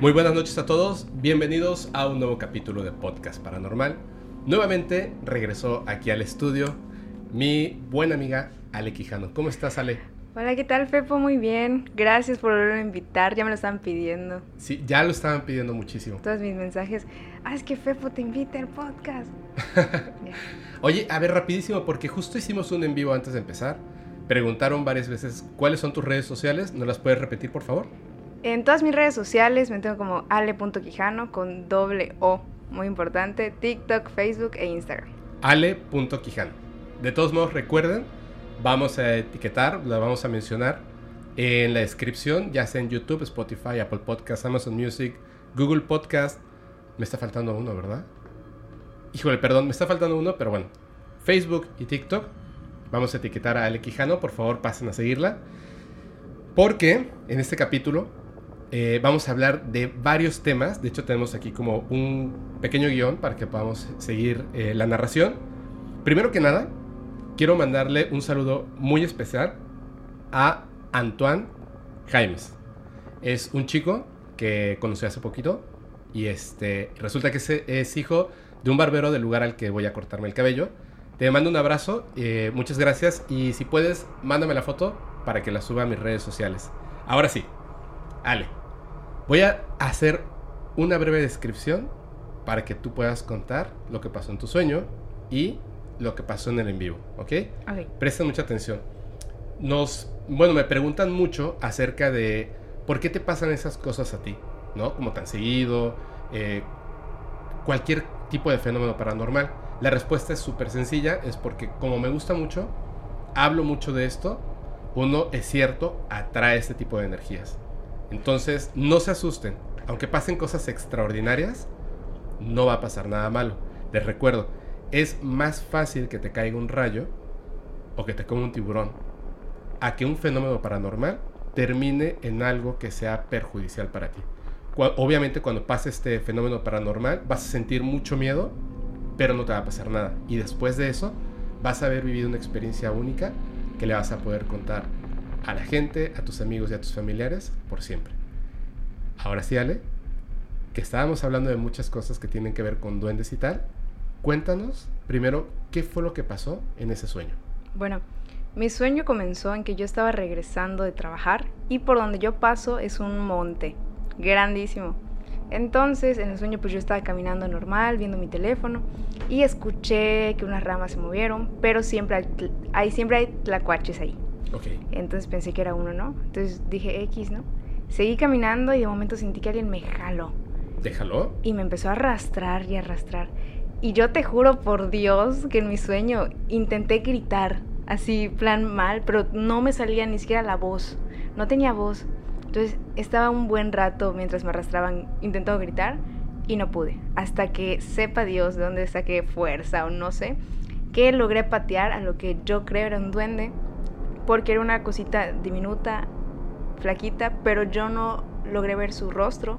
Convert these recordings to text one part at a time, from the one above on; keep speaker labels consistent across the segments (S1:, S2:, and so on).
S1: Muy buenas noches a todos, bienvenidos a un nuevo capítulo de Podcast Paranormal. Nuevamente regresó aquí al estudio mi buena amiga Ale Quijano. ¿Cómo estás, Ale?
S2: Hola, ¿qué tal, Fepo? Muy bien. Gracias por volver a invitar. Ya me lo estaban pidiendo.
S1: Sí, ya lo estaban pidiendo muchísimo.
S2: Todos mis mensajes. Ah, es que Fepo te invita al podcast.
S1: Oye, a ver, rapidísimo, porque justo hicimos un en vivo antes de empezar. Preguntaron varias veces cuáles son tus redes sociales. ¿No las puedes repetir, por favor?
S2: En todas mis redes sociales me tengo como ale.quijano con doble O, muy importante, TikTok, Facebook e Instagram.
S1: Ale.quijano. De todos modos, recuerden, vamos a etiquetar, la vamos a mencionar en la descripción, ya sea en YouTube, Spotify, Apple Podcast, Amazon Music, Google Podcast. Me está faltando uno, ¿verdad? Híjole, perdón, me está faltando uno, pero bueno. Facebook y TikTok. Vamos a etiquetar a Ale Quijano, por favor pasen a seguirla. Porque en este capítulo eh, vamos a hablar de varios temas. De hecho, tenemos aquí como un pequeño guion para que podamos seguir eh, la narración. Primero que nada, quiero mandarle un saludo muy especial a Antoine Jaimes. Es un chico que conocí hace poquito y este resulta que es, hijo de un barbero del lugar al que voy a cortarme el cabello. Te mando un abrazo, eh, muchas gracias y si puedes, mándame la foto para que la suba a mis redes sociales. Ahora sí, Ale. Voy a hacer una breve descripción para que tú puedas contar lo que pasó en tu sueño y lo que pasó en el en vivo, ¿ok?
S2: Ok.
S1: Presten mucha atención. Nos, bueno, me preguntan mucho acerca de por qué te pasan esas cosas a ti, ¿no? Como tan seguido, eh, cualquier tipo de fenómeno paranormal. La respuesta es súper sencilla, es porque como me gusta mucho, hablo mucho de esto, uno es cierto, atrae este tipo de energías. Entonces, no se asusten. Aunque pasen cosas extraordinarias, no va a pasar nada malo. Les recuerdo, es más fácil que te caiga un rayo o que te coma un tiburón a que un fenómeno paranormal termine en algo que sea perjudicial para ti. Obviamente cuando pase este fenómeno paranormal vas a sentir mucho miedo, pero no te va a pasar nada. Y después de eso vas a haber vivido una experiencia única que le vas a poder contar a la gente, a tus amigos y a tus familiares por siempre. Ahora sí, Ale, que estábamos hablando de muchas cosas que tienen que ver con duendes y tal. Cuéntanos primero qué fue lo que pasó en ese sueño.
S2: Bueno, mi sueño comenzó en que yo estaba regresando de trabajar y por donde yo paso es un monte grandísimo. Entonces, en el sueño pues yo estaba caminando normal, viendo mi teléfono y escuché que unas ramas se movieron, pero siempre hay, siempre hay tlacuaches ahí. Entonces pensé que era uno, ¿no? Entonces dije X, ¿no? Seguí caminando y de momento sentí que alguien me jaló.
S1: ¿Te jaló?
S2: Y me empezó a arrastrar y arrastrar. Y yo te juro por Dios que en mi sueño intenté gritar, así, plan mal, pero no me salía ni siquiera la voz. No tenía voz. Entonces estaba un buen rato mientras me arrastraban intentando gritar y no pude. Hasta que sepa Dios de dónde saqué fuerza o no sé, que logré patear a lo que yo creo era un duende porque era una cosita diminuta, flaquita, pero yo no logré ver su rostro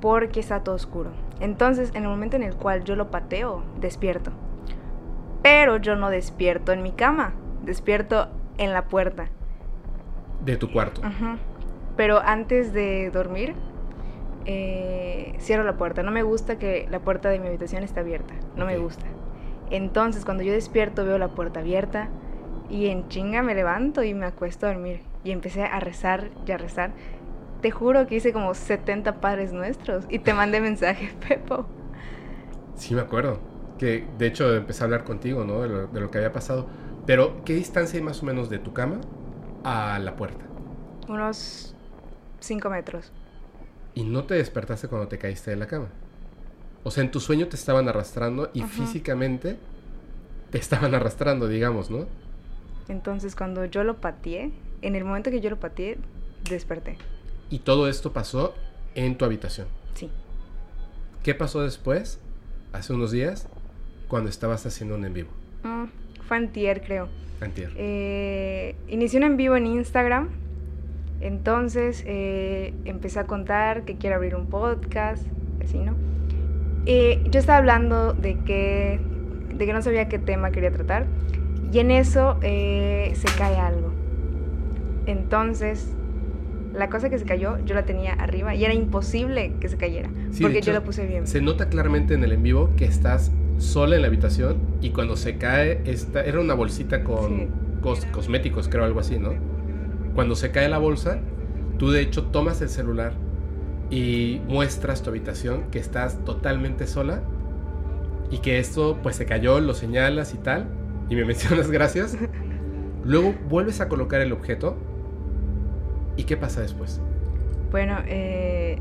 S2: porque está todo oscuro. Entonces, en el momento en el cual yo lo pateo, despierto. Pero yo no despierto en mi cama, despierto en la puerta.
S1: De tu cuarto.
S2: Pero antes de dormir, eh, cierro la puerta. No me gusta que la puerta de mi habitación esté abierta. No me gusta. Entonces, cuando yo despierto, veo la puerta abierta y en chinga me levanto y me acuesto a dormir. Y empecé a rezar y a rezar. Te juro que hice como 70 padres nuestros y te mandé mensaje, Pepo.
S1: Sí, me acuerdo. Que de hecho empecé a hablar contigo, ¿no? De lo, que había pasado. Pero, ¿qué distancia hay más o menos de tu cama a la puerta?
S2: Unos 5 metros.
S1: ¿Y no te despertaste cuando te caíste de la cama? O sea, en tu sueño te estaban arrastrando y físicamente te estaban arrastrando, digamos, ¿no?
S2: Entonces cuando yo lo pateé, en el momento que yo lo pateé, desperté.
S1: Y todo esto pasó en tu habitación.
S2: Sí.
S1: ¿Qué pasó después, hace unos días, cuando estabas haciendo un en vivo?
S2: Mm, fue antier, creo.
S1: Antier.
S2: Eh, inicié un en vivo en Instagram. Entonces eh, empecé a contar que quiero abrir un podcast, así, ¿no? Eh, yo estaba hablando de que, de que no sabía qué tema quería tratar. Y en eso eh, se cae algo. Entonces la cosa que se cayó, yo la tenía arriba y era imposible que se cayera.
S1: Sí,
S2: porque
S1: hecho,
S2: yo la puse bien.
S1: Se nota claramente en el en vivo que estás sola en la habitación y cuando se cae, esta, era una bolsita con
S2: Sí.
S1: cos- cosméticos, creo, algo así, ¿no? Cuando se cae la bolsa, tú de hecho tomas el celular y muestras tu habitación que estás totalmente sola y que esto pues se cayó, lo señalas y tal, y me mencionas gracias. Luego vuelves a colocar el objeto y ¿qué pasa después?
S2: Bueno, eh,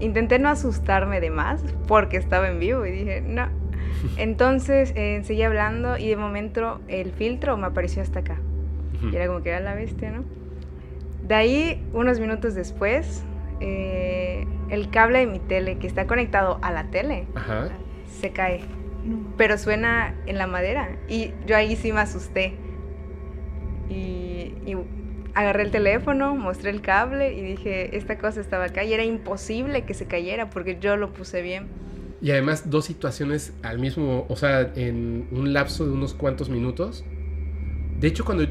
S2: intenté no asustarme de más porque estaba en vivo y dije, no. Entonces eh, seguí hablando y de momento el filtro me apareció hasta acá. Y era como que era la bestia, ¿no? De ahí, unos minutos después, eh, el cable de mi tele que está conectado a la tele
S1: Ajá.
S2: se cae. Pero suena en la madera. Y yo ahí sí me asusté. Y, agarré el teléfono, mostré el cable y dije, esta cosa estaba acá. Y era imposible que se cayera porque yo lo puse bien.
S1: Y además dos situaciones al mismo, o sea, en un lapso de unos cuantos minutos. De hecho, cuando,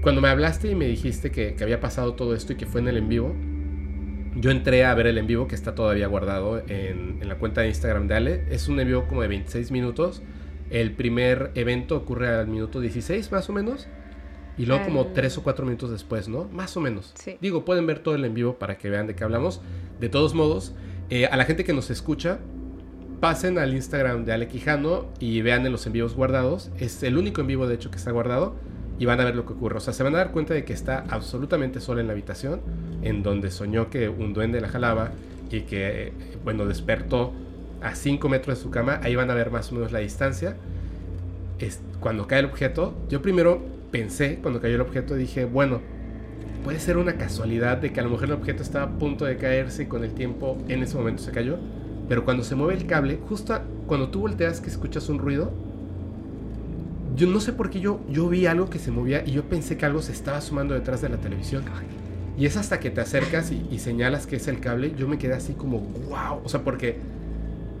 S1: cuando me hablaste y me dijiste que había pasado todo esto y que fue en el en vivo, yo entré a ver el en vivo que está todavía guardado en, en la cuenta de Instagram de Ale. Es un en vivo como de 26 minutos. El primer evento ocurre al minuto 16 más o menos. Y luego como 3 o 4 minutos después, ¿no? Más o menos.
S2: Sí.
S1: Digo, pueden ver todo el en vivo para que vean de qué hablamos. De todos modos, eh, a la gente que nos escucha, pasen al Instagram de Ale Quijano y vean en los en vivos guardados. Es el único en vivo, de hecho, que está guardado. Y van a ver lo que ocurre. O sea, se van a dar cuenta de que está absolutamente sola en la habitación, en donde soñó que un duende la jalaba y que, eh, bueno, despertó a 5 metros de su cama. Ahí van a ver más o menos la distancia. Es, cuando cae el objeto, yo primero pensé, cuando cayó el objeto, dije, bueno, puede ser una casualidad de que a lo mejor el objeto estaba a punto de caerse y con el tiempo en ese momento se cayó. Pero cuando se mueve el cable, justo cuando tú volteas que escuchas un ruido, yo no sé por qué yo, yo vi algo que se movía y yo pensé que algo se estaba sumando detrás de la televisión. Y es hasta que te acercas y, y señalas que es el cable, yo me quedé así como, wow. O sea, porque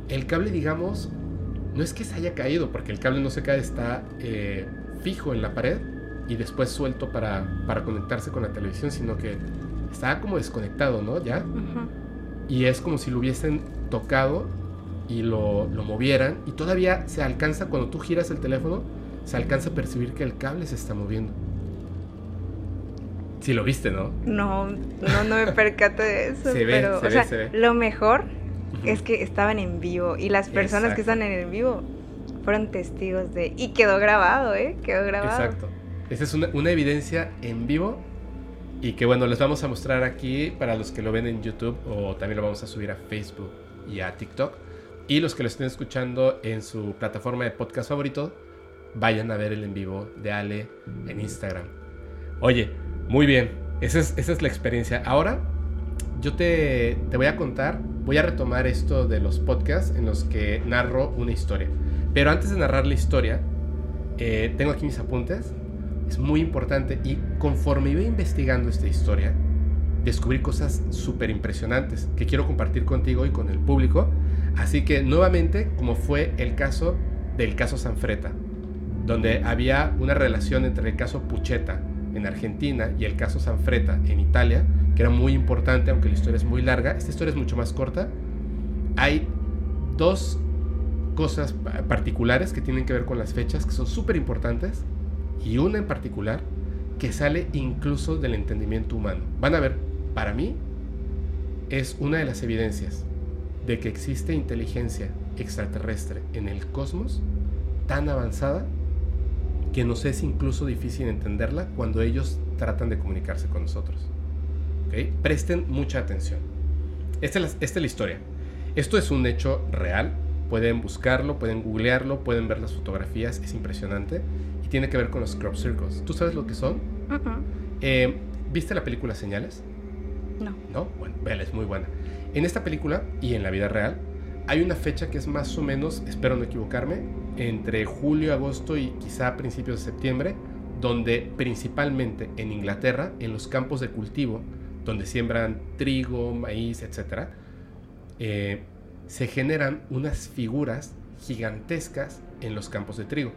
S1: el cable, digamos, no es que se haya caído, porque el cable no se cae, está eh, fijo en la pared y después suelto para, para conectarse con la televisión, sino que estaba como desconectado, ¿no? Ya. Y es como si lo hubiesen tocado y lo, lo movieran. Y todavía se alcanza, cuando tú giras el teléfono, se alcanza a percibir que el cable se está moviendo. Si lo viste, ¿no?
S2: No, no, no me percaté de eso.
S1: Se ve,
S2: pero,
S1: se
S2: o
S1: ve,
S2: sea,
S1: se ve.
S2: lo mejor es que estaban en vivo y las personas que están en el vivo fueron testigos de... Y quedó grabado, ¿eh? Quedó grabado.
S1: Exacto. Esa es una, una evidencia en vivo y que bueno, les vamos a mostrar aquí para los que lo ven en YouTube o también lo vamos a subir a Facebook y a TikTok. Y los que lo estén escuchando en su plataforma de podcast favorito, vayan a ver el en vivo de Ale en Instagram. Oye, muy bien, esa es, esa es la experiencia. Ahora yo te, te voy a contar, voy a retomar esto de los podcasts en los que narro una historia. Pero antes de narrar la historia, eh, tengo aquí mis apuntes. Es muy importante y conforme iba investigando esta historia, descubrí cosas súper impresionantes que quiero compartir contigo y con el público. Así que nuevamente, como fue el caso del caso Sanfreta, donde había una relación entre el caso Pucheta en Argentina y el caso Sanfreta en Italia, que era muy importante, aunque la historia es muy larga. Esta historia es mucho más corta. Hay dos cosas pa- particulares que tienen que ver con las fechas que son súper importantes y una en particular que sale incluso del entendimiento humano. Van a ver, para mí es una de las evidencias de que existe inteligencia extraterrestre en el cosmos tan avanzada que nos es incluso difícil entenderla cuando ellos tratan de comunicarse con nosotros. ¿Ok? Presten mucha atención. Esta es, la, esta es la historia. Esto es un hecho real. Pueden buscarlo, pueden googlearlo, pueden ver las fotografías. Es impresionante. Y tiene que ver con los crop circles. ¿Tú sabes lo que son? Eh, ¿Viste la película Señales?
S2: No.
S1: ¿No? Bueno, es muy buena. En esta película y en la vida real hay una fecha que es más o menos, espero no equivocarme, entre julio, agosto y quizá principios de septiembre, donde principalmente en Inglaterra, en los campos de cultivo, donde siembran trigo, maíz, etc., eh, se generan unas figuras gigantescas en los campos de trigo.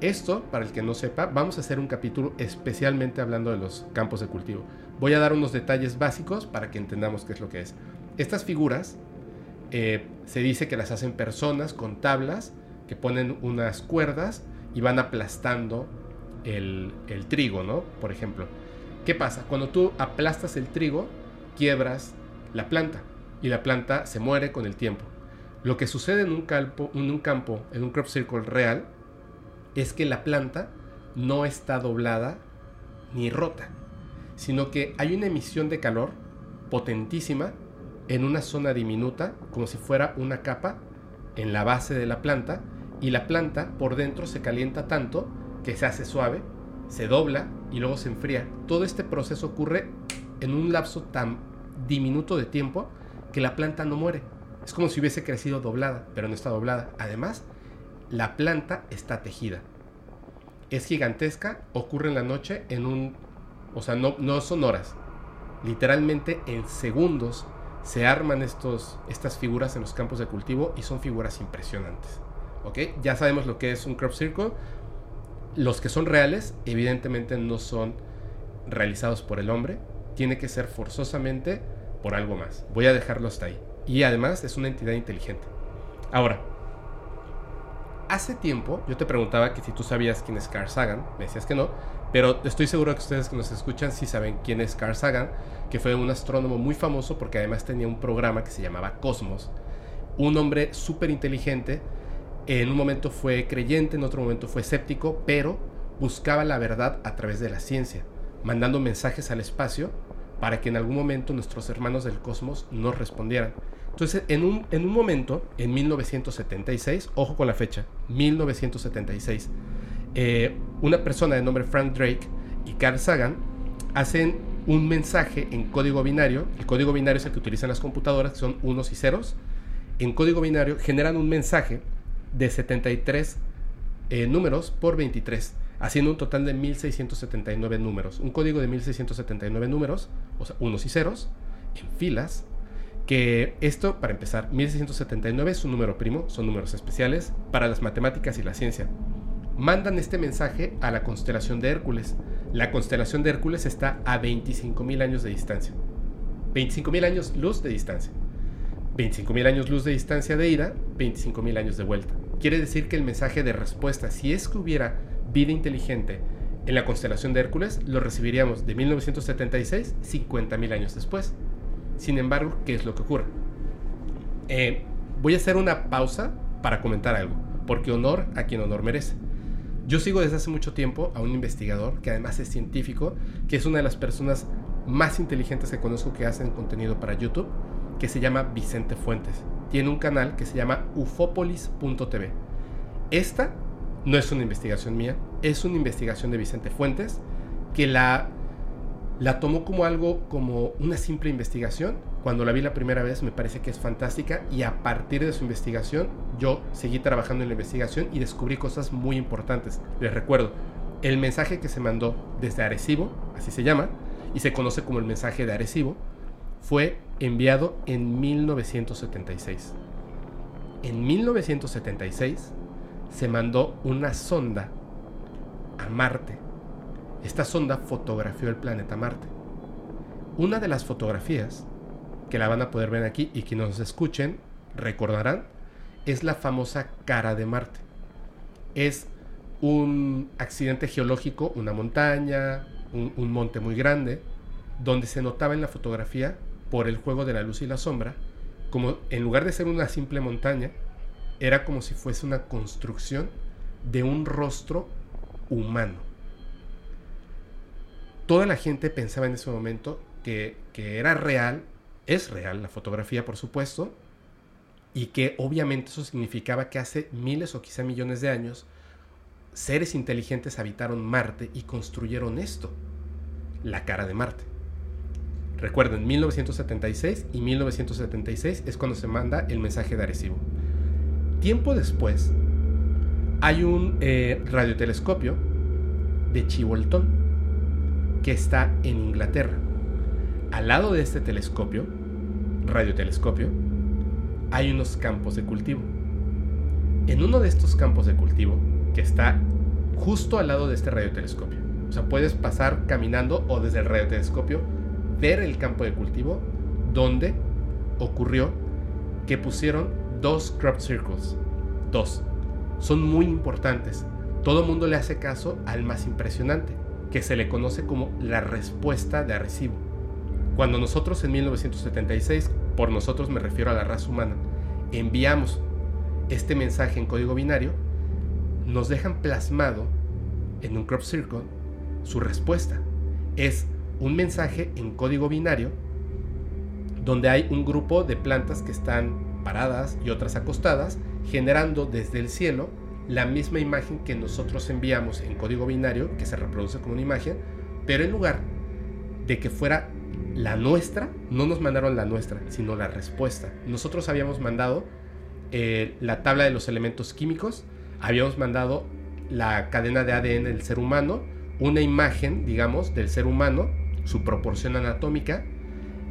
S1: Esto, para el que no sepa, vamos a hacer un capítulo especialmente hablando de los campos de cultivo. Voy a dar unos detalles básicos para que entendamos qué es lo que es. Estas figuras eh, se dice que las hacen personas con tablas que ponen unas cuerdas y van aplastando el, el trigo, ¿no? Por ejemplo. ¿Qué pasa? Cuando tú aplastas el trigo, quiebras la planta y la planta se muere con el tiempo. Lo que sucede en un en un, campo, en un crop circle real, es que la planta no está doblada ni rota, sino que hay una emisión de calor potentísima en una zona diminuta, como si fuera una capa en la base de la planta, y la planta por dentro se calienta tanto que se hace suave, se dobla y luego se enfría. Todo este proceso ocurre en un lapso tan diminuto de tiempo que la planta no muere. Es como si hubiese crecido doblada, pero no está doblada. Además, la planta está tejida. Es gigantesca, ocurre en la noche en un... O sea, no, son horas. Literalmente en segundos se arman estas figuras en los campos de cultivo y son figuras impresionantes. Ya sabemos lo que es un crop circle. Los que son reales, evidentemente no son realizados por el hombre. Tiene que ser forzosamente por algo más. Voy a dejarlo hasta ahí. Y además es una entidad inteligente. Ahora, hace tiempo yo te preguntaba que si tú sabías quién es Carl Sagan, me decías que no, pero estoy seguro que ustedes que nos escuchan sí saben quién es Carl Sagan, que fue un astrónomo muy famoso porque además tenía un programa que se llamaba Cosmos. Un hombre súper inteligente, en un momento fue creyente, en otro momento fue escéptico, pero buscaba la verdad a través de la ciencia, mandando mensajes al espacio para que en algún momento nuestros hermanos del cosmos nos respondieran. Entonces, en un, en un momento, en 1976, ojo con la fecha, 1976, eh, una persona de nombre Frank Drake y Carl Sagan hacen un mensaje en código binario. El código binario es el que utilizan las computadoras, que son unos y ceros. En código binario generan un mensaje de 73 eh, números por 23, haciendo un total de 1679 números. Un código de 1679 números, o sea, unos y ceros, en filas, que esto, para empezar, 1679 es un número primo, son números especiales para las matemáticas y la ciencia. Mandan este mensaje a la constelación de Hércules. La constelación de Hércules está a 25.000 años de distancia. 25.000 años luz de distancia. 25.000 años luz de distancia de ida, 25.000 años de vuelta. Quiere decir que el mensaje de respuesta, si es que hubiera vida inteligente en la constelación de Hércules, lo recibiríamos de 1976, 50.000 años después. Sin embargo, ¿qué es lo que ocurre? Eh, voy a hacer una pausa para comentar algo, porque honor a quien honor merece. Yo sigo desde hace mucho tiempo a un investigador que además es científico, que es una de las personas más inteligentes que conozco que hacen contenido para YouTube, que se llama Vicente Fuentes. Tiene un canal que se llama ufopolis.tv. Esta no es una investigación mía, es una investigación de Vicente Fuentes que la la tomó como algo, como una simple investigación. Cuando la vi la primera vez me parece que es fantástica y a partir de su investigación yo seguí trabajando en la investigación y descubrí cosas muy importantes. Les recuerdo, el mensaje que se mandó desde Arecibo, así se llama, y se conoce como el mensaje de Arecibo, fue enviado en 1976. En 1976 se mandó una sonda a Marte esta sonda fotografió el planeta Marte. Una de las fotografías, que la van a poder ver aquí y que nos escuchen, recordarán, es la famosa cara de Marte. Es un accidente geológico, una montaña, un, monte muy grande, donde se notaba en la fotografía, por el juego de la luz y la sombra, como en lugar de ser una simple montaña, era como si fuese una construcción de un rostro humano toda la gente pensaba en ese momento que, era real, es real la fotografía por supuesto, y que obviamente eso significaba que hace miles o quizá millones de años seres inteligentes habitaron Marte y construyeron esto, la cara de Marte. Recuerden, 1976 y 1976 es cuando se manda el mensaje de Arecibo. Tiempo después, hay un eh, radiotelescopio de Chiboltón que está en Inglaterra. Al lado de este telescopio, radiotelescopio, hay unos campos de cultivo. En uno de estos campos de cultivo, que está justo al lado de este radiotelescopio. O sea, puedes pasar caminando o desde el radiotelescopio ver el campo de cultivo donde ocurrió que pusieron dos crop circles. Dos. Son muy importantes. Todo el mundo le hace caso al más impresionante, que se le conoce como la respuesta de Arecibo. Cuando nosotros en 1976, por nosotros me refiero a la raza humana, enviamos este mensaje en código binario, nos dejan plasmado en un crop circle su respuesta. Es un mensaje en código binario donde hay un grupo de plantas que están paradas y otras acostadas, generando desde el cielo la misma imagen que nosotros enviamos en código binario, que se reproduce como una imagen, pero en lugar de que fuera la nuestra, no nos mandaron la nuestra, sino la respuesta. Nosotros habíamos mandado eh, la tabla de los elementos químicos, habíamos mandado la cadena de ADN del ser humano, una imagen, digamos, del ser humano, su proporción anatómica,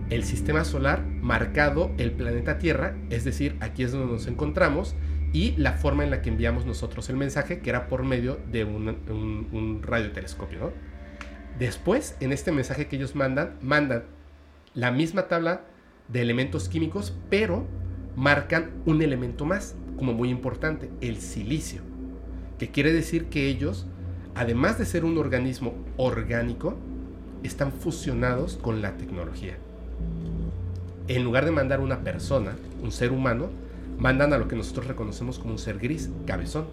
S1: el sistema solar marcado el planeta Tierra, es decir, aquí es donde nos encontramos, y la forma en la que enviamos nosotros el mensaje, que era por medio de un, radiotelescopio. Después, en este mensaje que ellos mandan, mandan la misma tabla de elementos químicos, pero marcan un elemento más, como muy importante, el silicio, que quiere decir que ellos, además de ser un organismo orgánico, están fusionados con la tecnología. En lugar de mandar una persona, un ser humano, mandan a lo que nosotros reconocemos como un ser gris, cabezón.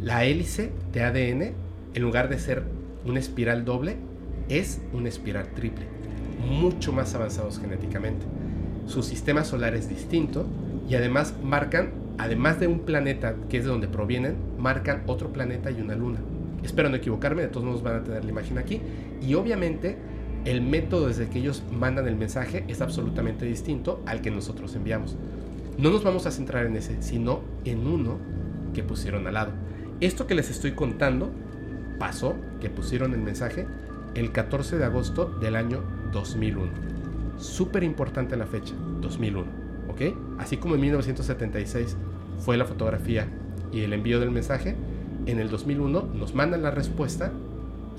S1: La hélice de ADN, en lugar de ser una espiral doble, es una espiral triple, mucho más avanzados genéticamente. Su sistema solar es distinto y además marcan, además de un planeta que es de donde provienen, marcan otro planeta y una luna. Espero no equivocarme, de todos modos van a tener la imagen aquí. Y obviamente el método desde que ellos mandan el mensaje es absolutamente distinto al que nosotros enviamos. No nos vamos a centrar en ese, sino en uno que pusieron al lado. Esto que les estoy contando pasó, que pusieron el mensaje, el 14 de agosto del año 2001. Súper importante la fecha, 2001, ¿ok? Así como en 1976 fue la fotografía y el envío del mensaje, en el 2001 nos mandan la respuesta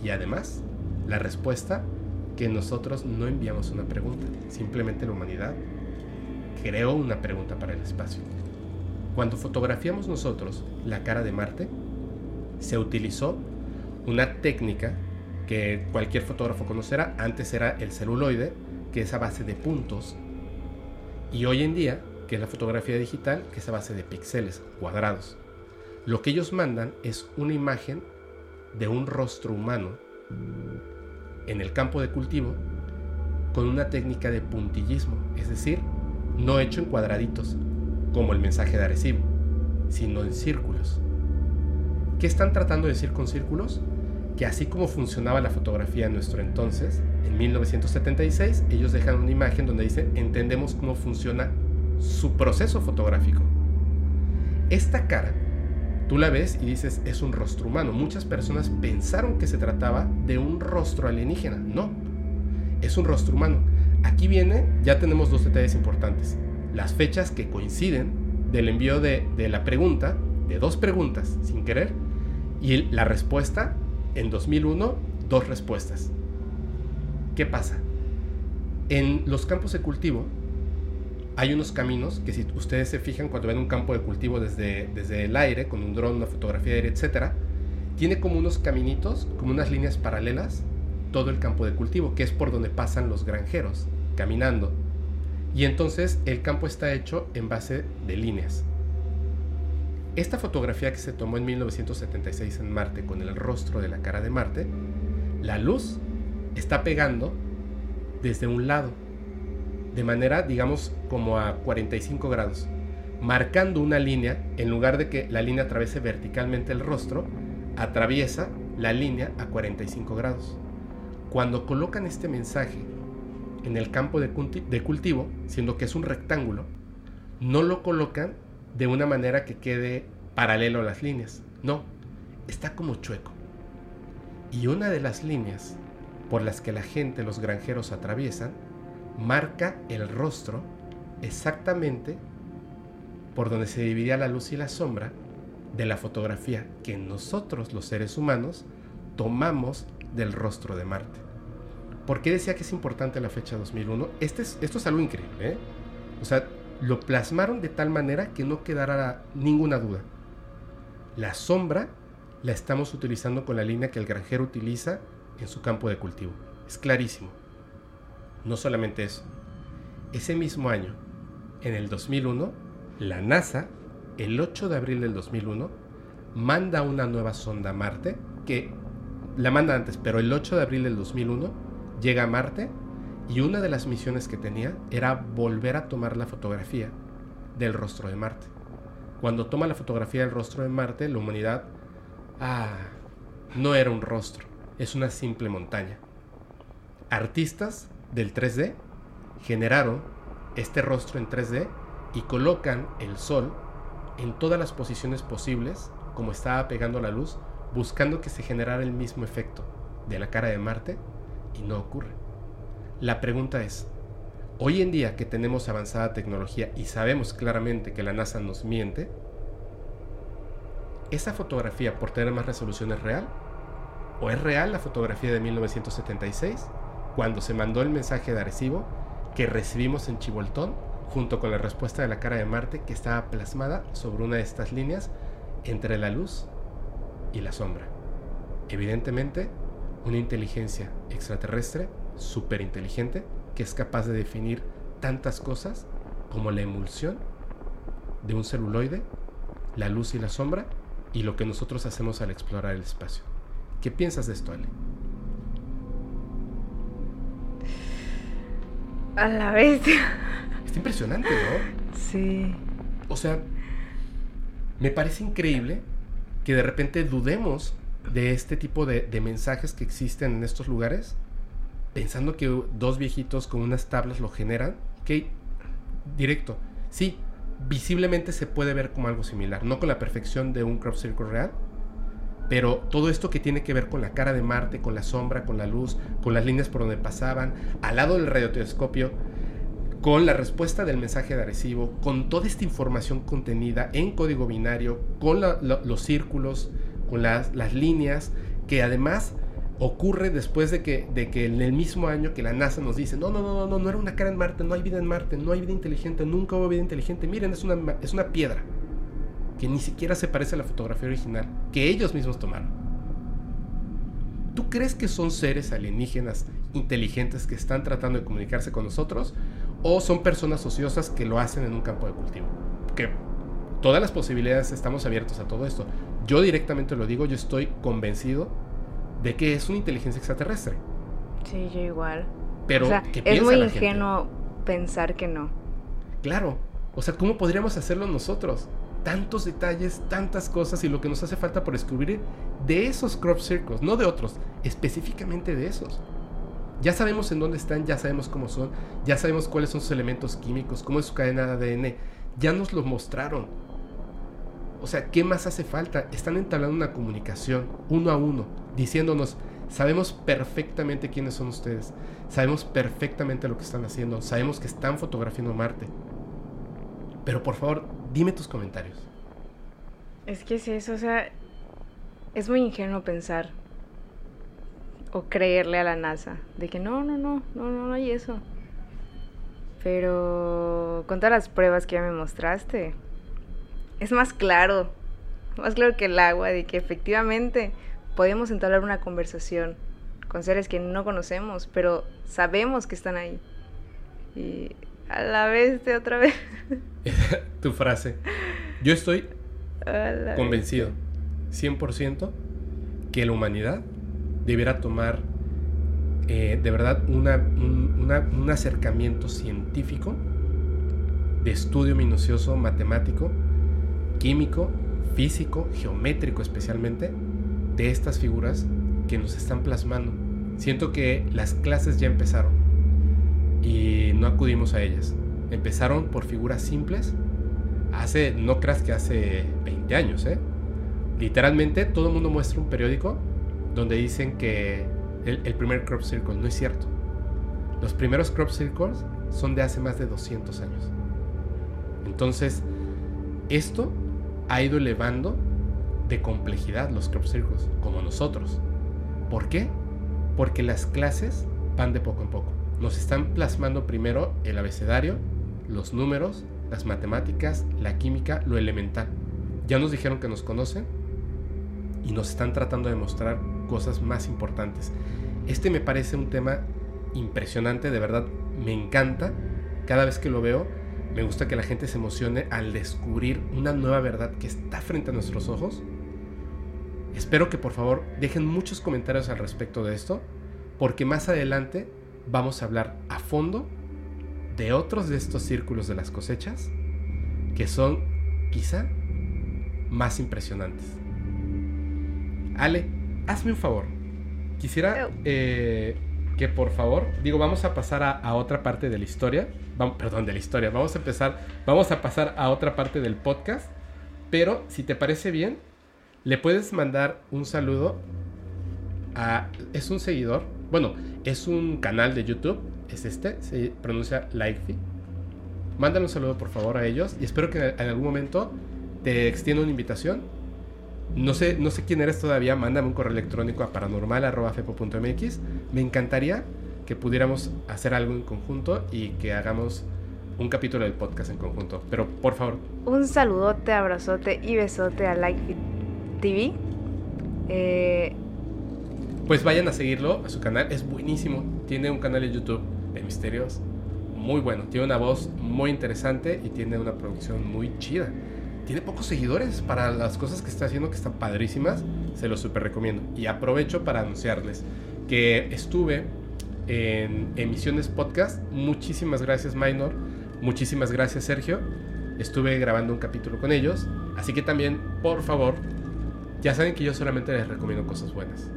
S1: y además la respuesta que nosotros no enviamos una pregunta, simplemente la humanidad creó una pregunta para el espacio. Cuando fotografiamos nosotros la cara de Marte, se utilizó una técnica que cualquier fotógrafo conocerá, antes era el celuloide, que es a base de puntos, y hoy en día, que es la fotografía digital, que es a base de píxeles cuadrados. Lo que ellos mandan es una imagen de un rostro humano en el campo de cultivo con una técnica de puntillismo, es decir, no hecho en cuadraditos, como el mensaje de Arecibo, sino en círculos. ¿Qué están tratando de decir con círculos? Que así como funcionaba la fotografía en nuestro entonces, en 1976, ellos dejan una imagen donde dicen entendemos cómo funciona su proceso fotográfico. Esta cara Tú la ves y dices, es un rostro humano. Muchas personas pensaron que se trataba de un rostro alienígena. No, es un rostro humano. Aquí viene, ya tenemos dos detalles importantes. Las fechas que coinciden del envío de, la pregunta, de dos preguntas sin querer, y la respuesta en 2001, dos respuestas. ¿Qué pasa? En los campos de cultivo, hay unos caminos que si ustedes se fijan cuando ven un campo de cultivo desde, desde el aire, con un dron, una fotografía aérea, etc., tiene como unos caminitos, como unas líneas paralelas, todo el campo de cultivo, que es por donde pasan los granjeros, caminando. Y entonces el campo está hecho en base de líneas. Esta fotografía que se tomó en 1976 en Marte con el rostro de la cara de Marte, la luz está pegando desde un lado de manera, digamos, como a 45 grados, marcando una línea, en lugar de que la línea atraviese verticalmente el rostro, atraviesa la línea a 45 grados. Cuando colocan este mensaje en el campo de, cultivo, siendo que es un rectángulo, no lo colocan de una manera que quede paralelo a las líneas. No, está como chueco. Y una de las líneas por las que la gente, los granjeros atraviesan, marca el rostro exactamente por donde se dividía la luz y la sombra de la fotografía que nosotros los seres humanos tomamos del rostro de Marte. ¿Por qué decía que es importante la fecha 2001? Este es, esto es algo increíble. ¿eh? O sea, lo plasmaron de tal manera que no quedara ninguna duda. La sombra la estamos utilizando con la línea que el granjero utiliza en su campo de cultivo. Es clarísimo. No solamente eso. Ese mismo año, en el 2001, la NASA, el 8 de abril del 2001, manda una nueva sonda a Marte, que la manda antes, pero el 8 de abril del 2001 llega a Marte y una de las misiones que tenía era volver a tomar la fotografía del rostro de Marte. Cuando toma la fotografía del rostro de Marte, la humanidad, ah, no era un rostro, es una simple montaña. Artistas del 3D generaron este rostro en 3D y colocan el sol en todas las posiciones posibles, como estaba pegando la luz, buscando que se generara el mismo efecto de la cara de Marte y no ocurre. La pregunta es, hoy en día que tenemos avanzada tecnología y sabemos claramente que la NASA nos miente, ¿esa fotografía por tener más resolución es real? ¿O es real la fotografía de 1976, cuando se mandó el mensaje de Arecibo que recibimos en Chiboltón, junto con la respuesta de la cara de Marte que estaba plasmada sobre una de estas líneas entre la luz y la sombra? Evidentemente, una inteligencia extraterrestre súper inteligente que es capaz de definir tantas cosas como la emulsión de un celuloide, la luz y la sombra y lo que nosotros hacemos al explorar el espacio. ¿Qué piensas de esto, Ale?
S2: A la vez.
S1: Está impresionante, ¿no?
S2: Sí.
S1: O sea, me parece increíble que de repente dudemos de este tipo de, de mensajes que existen en estos lugares pensando que dos viejitos con unas tablas lo generan, que directo, sí, visiblemente se puede ver como algo similar, no con la perfección de un crop circle real, pero todo esto que tiene que ver con la cara de Marte, con la sombra, con la luz, con las líneas por donde pasaban, al lado del radiotelescopio, con la respuesta del mensaje de Arecibo, con toda esta información contenida en código binario, con los círculos, con las, las líneas, que además ocurre después de que, de que en el mismo año que la NASA nos dice, no, no, no, no, no era una cara en Marte, no hay vida en Marte, no hay vida inteligente, nunca hubo vida inteligente, miren, es una, es una piedra que ni siquiera se parece a la fotografía original, que ellos mismos tomaron. ¿Tú crees que son seres alienígenas inteligentes que están tratando de comunicarse con nosotros? ¿O son personas ociosas que lo hacen en un campo de cultivo? Que todas las posibilidades estamos abiertos a todo esto. Yo directamente lo digo, yo estoy convencido de que es una inteligencia extraterrestre.
S2: Sí, yo igual.
S1: Pero,
S2: o sea, es muy ingenuo pensar que no.
S1: Claro. O sea, ¿cómo podríamos hacerlo nosotros? Tantos detalles, tantas cosas y lo que nos hace falta por descubrir de esos crop circles, no de otros, específicamente de esos. Ya sabemos en dónde están, ya sabemos cómo son, ya sabemos cuáles son sus elementos químicos, cómo es su cadena de ADN. Ya nos lo mostraron. O sea, ¿qué más hace falta? Están entablando una comunicación uno a uno diciéndonos, sabemos perfectamente quiénes son ustedes, sabemos perfectamente lo que están haciendo, sabemos que están fotografiando Marte. Pero por favor, dime tus comentarios.
S2: Es que es eso, o sea, es muy ingenuo pensar o creerle a la NASA de que no, no, no, no, no, no hay eso. Pero con todas las pruebas que ya me mostraste, es más claro, más claro que el agua de que efectivamente podemos entablar una conversación con seres que no conocemos, pero sabemos que están ahí. Y a la vez de otra vez.
S1: tu frase. Yo estoy convencido, 100%, que la humanidad deberá tomar eh, de verdad una, un acercamiento científico, de estudio minucioso, matemático, químico, físico, geométrico especialmente, de estas figuras que nos están plasmando. Siento que las clases ya empezaron y no acudimos a ellas. Empezaron por figuras simples. Hace, no creas que hace 20 años, ¿eh? Literalmente todo el mundo muestra un periódico donde dicen que el, el, primer crop circle no es cierto. Los primeros crop circles son de hace más de 200 años. Entonces, esto ha ido elevando de complejidad los crop circles, como nosotros. ¿Por qué? Porque las clases van de poco en poco. Nos están plasmando primero el abecedario, los números, las matemáticas, la química, lo elemental. Ya nos dijeron que nos conocen y nos están tratando de mostrar cosas más importantes. Este me parece un tema impresionante, de verdad me encanta. Cada vez que lo veo, me gusta que la gente se emocione al descubrir una nueva verdad que está frente a nuestros ojos. Espero que por favor dejen muchos comentarios al respecto de esto, porque más adelante vamos a hablar a fondo de otros de estos círculos de las cosechas que son quizá más impresionantes. Ale, hazme un favor. Quisiera eh, que por favor, digo, vamos a pasar a, otra parte de la historia. Vamos, perdón, de la historia. Vamos a empezar, vamos a pasar a otra parte del podcast. Pero si te parece bien, le puedes mandar un saludo a... Es un seguidor. Bueno, es un canal de YouTube. Es este. Se pronuncia Livefeed. Mándale un saludo por favor a ellos. Y espero que en algún momento te extienda una invitación no sé, no sé quién eres todavía, mándame un correo electrónico a paranormal.fepo.mx. Me encantaría que pudiéramos hacer algo en conjunto y que hagamos un capítulo del podcast en conjunto. Pero por favor.
S2: Un saludote, abrazote y besote a Like TV. Eh,
S1: pues vayan a seguirlo a su canal, es buenísimo. Tiene un canal de YouTube de misterios muy bueno. Tiene una voz muy interesante y tiene una producción muy chida tiene pocos seguidores para las cosas que está haciendo que están padrísimas. Se los super recomiendo. Y aprovecho para anunciarles que estuve en emisiones podcast. Muchísimas gracias Minor. Muchísimas gracias Sergio. Estuve grabando un capítulo con ellos. Así que también, por favor, ya saben que yo solamente les recomiendo cosas buenas.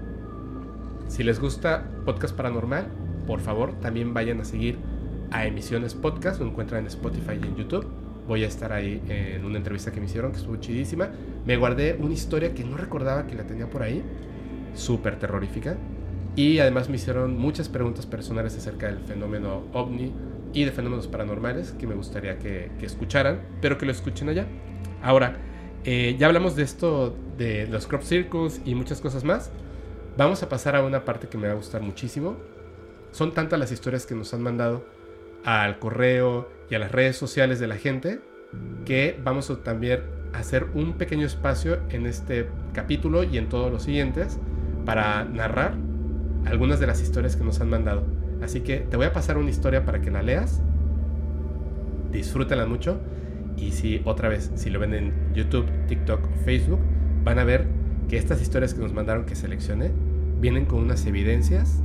S1: Si les gusta Podcast Paranormal, por favor, también vayan a seguir a Emisiones Podcast. Lo encuentran en Spotify y en YouTube voy a estar ahí en una entrevista que me hicieron, que estuvo chidísima. Me guardé una historia que no recordaba que la tenía por ahí, súper terrorífica. Y además me hicieron muchas preguntas personales acerca del fenómeno ovni y de fenómenos paranormales que me gustaría que, escucharan, pero que lo escuchen allá. Ahora, eh, ya hablamos de esto, de los crop circles y muchas cosas más. Vamos a pasar a una parte que me va a gustar muchísimo. Son tantas las historias que nos han mandado al correo y a las redes sociales de la gente que vamos a también hacer un pequeño espacio en este capítulo y en todos los siguientes para narrar algunas de las historias que nos han mandado. Así que te voy a pasar una historia para que la leas, disfrútala mucho y si otra vez, si lo ven en YouTube, TikTok Facebook, van a ver que estas historias que nos mandaron que seleccioné vienen con unas evidencias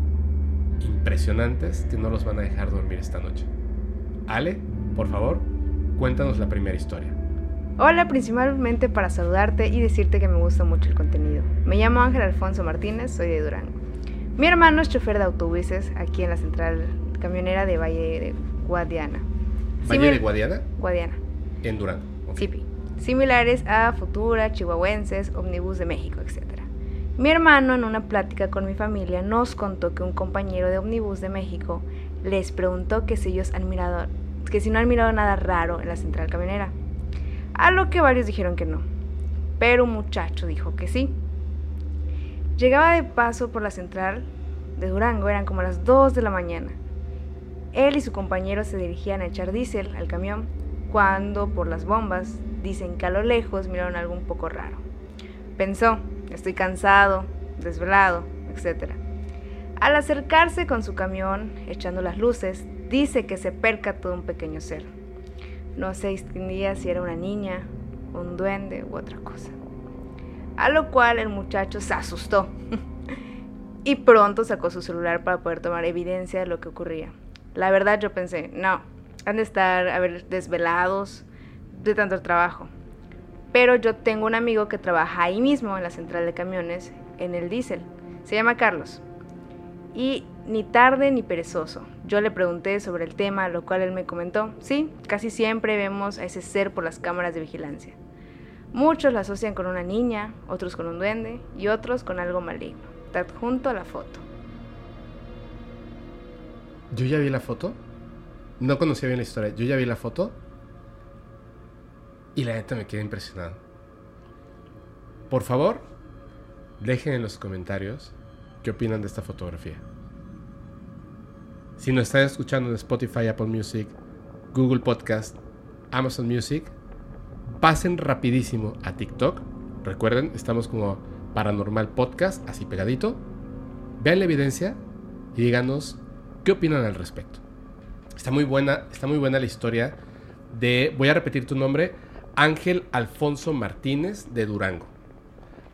S1: impresionantes que no los van a dejar dormir esta noche. Ale, por favor, cuéntanos la primera historia.
S2: Hola, principalmente para saludarte y decirte que me gusta mucho el contenido. Me llamo Ángel Alfonso Martínez, soy de Durango. Mi hermano es chofer de autobuses aquí en la central camionera de Valle de Guadiana.
S1: ¿Valle de Guadiana?
S2: Guadiana.
S1: En Durango.
S2: Sí, Similares a Futura, Chihuahuenses, Omnibus de México, etc. Mi hermano en una plática con mi familia nos contó que un compañero de Omnibus de México les preguntó que si ellos han que si no han mirado nada raro en la central camionera. A lo que varios dijeron que no. Pero un muchacho dijo que sí. Llegaba de paso por la central de Durango, eran como las 2 de la mañana. Él y su compañero se dirigían a echar diésel al camión cuando por las bombas dicen que a lo lejos miraron algo un poco raro. Pensó, estoy cansado, desvelado, etc. Al acercarse con su camión, echando las luces, dice que se percató de un pequeño ser. No se distinguía si era una niña, un duende u otra cosa. A lo cual el muchacho se asustó y pronto sacó su celular para poder tomar evidencia de lo que ocurría. La verdad yo pensé, no, han de estar a ver, desvelados de tanto trabajo. Pero yo tengo un amigo que trabaja ahí mismo en la central de camiones, en el diésel. Se llama Carlos. Y ni tarde ni perezoso. Yo le pregunté sobre el tema, lo cual él me comentó, sí, casi siempre vemos a ese ser por las cámaras de vigilancia. Muchos lo asocian con una niña, otros con un duende y otros con algo maligno. Te adjunto a la foto.
S1: Yo ya vi la foto. No conocía bien la historia. Yo ya vi la foto y la neta me quedé impresionado. por favor, dejen en los comentarios qué opinan de esta fotografía. Si nos están escuchando en Spotify, Apple Music, Google Podcast, Amazon Music, pasen rapidísimo a TikTok. Recuerden, estamos como Paranormal Podcast, así pegadito. Vean la evidencia y díganos qué opinan al respecto. Está muy buena, está muy buena la historia de, voy a repetir tu nombre, Ángel Alfonso Martínez de Durango.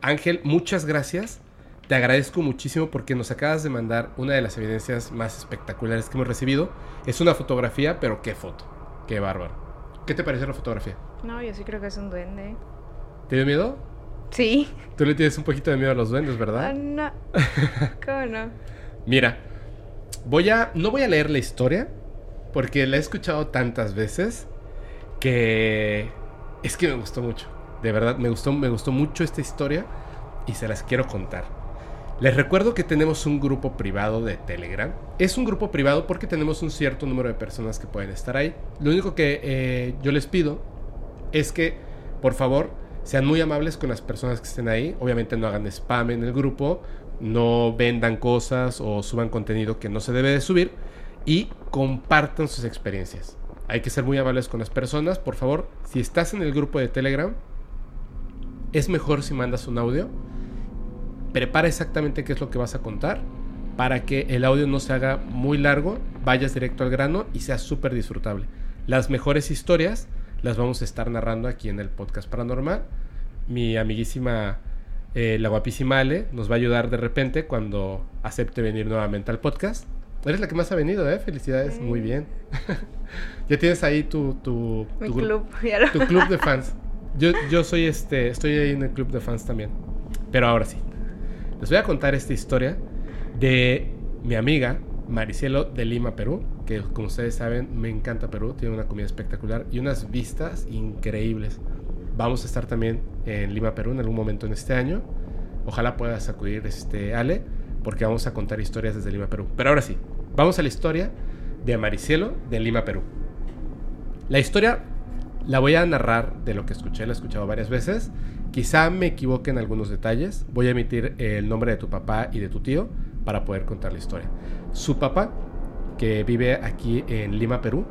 S1: Ángel, muchas gracias. Te agradezco muchísimo porque nos acabas de mandar una de las evidencias más espectaculares que hemos recibido. Es una fotografía, pero qué foto. Qué bárbaro. ¿Qué te pareció la fotografía?
S2: No, yo sí creo que es un duende.
S1: ¿Te dio miedo?
S2: Sí.
S1: Tú le tienes un poquito de miedo a los duendes, ¿verdad?
S2: Ah, no. ¿Cómo no?
S1: Mira, voy a. No voy a leer la historia. Porque la he escuchado tantas veces. Que. Es que me gustó mucho. De verdad, me gustó, me gustó mucho esta historia. Y se las quiero contar. Les recuerdo que tenemos un grupo privado de Telegram. Es un grupo privado porque tenemos un cierto número de personas que pueden estar ahí. Lo único que eh, yo les pido es que, por favor, sean muy amables con las personas que estén ahí. Obviamente no hagan spam en el grupo, no vendan cosas o suban contenido que no se debe de subir y compartan sus experiencias. Hay que ser muy amables con las personas. Por favor, si estás en el grupo de Telegram, es mejor si mandas un audio prepara exactamente qué es lo que vas a contar para que el audio no se haga muy largo, vayas directo al grano y sea súper disfrutable. Las mejores historias las vamos a estar narrando aquí en el podcast paranormal. Mi amiguísima, eh, la guapísima Ale, nos va a ayudar de repente cuando acepte venir nuevamente al podcast. Eres la que más ha venido, ¿eh? Felicidades, muy bien. ya tienes ahí tu, tu,
S2: club,
S1: tu club de fans. Yo, yo soy este, estoy ahí en el club de fans también. Pero ahora sí, les voy a contar esta historia de mi amiga Maricielo de Lima, Perú, que como ustedes saben me encanta Perú, tiene una comida espectacular y unas vistas increíbles. Vamos a estar también en Lima, Perú en algún momento en este año. Ojalá puedas acudir este Ale, porque vamos a contar historias desde Lima, Perú. Pero ahora sí, vamos a la historia de Maricielo de Lima, Perú. La historia la voy a narrar de lo que escuché, la he escuchado varias veces Quizá me equivoque en algunos detalles. Voy a emitir el nombre de tu papá y de tu tío para poder contar la historia. Su papá, que vive aquí en Lima, Perú,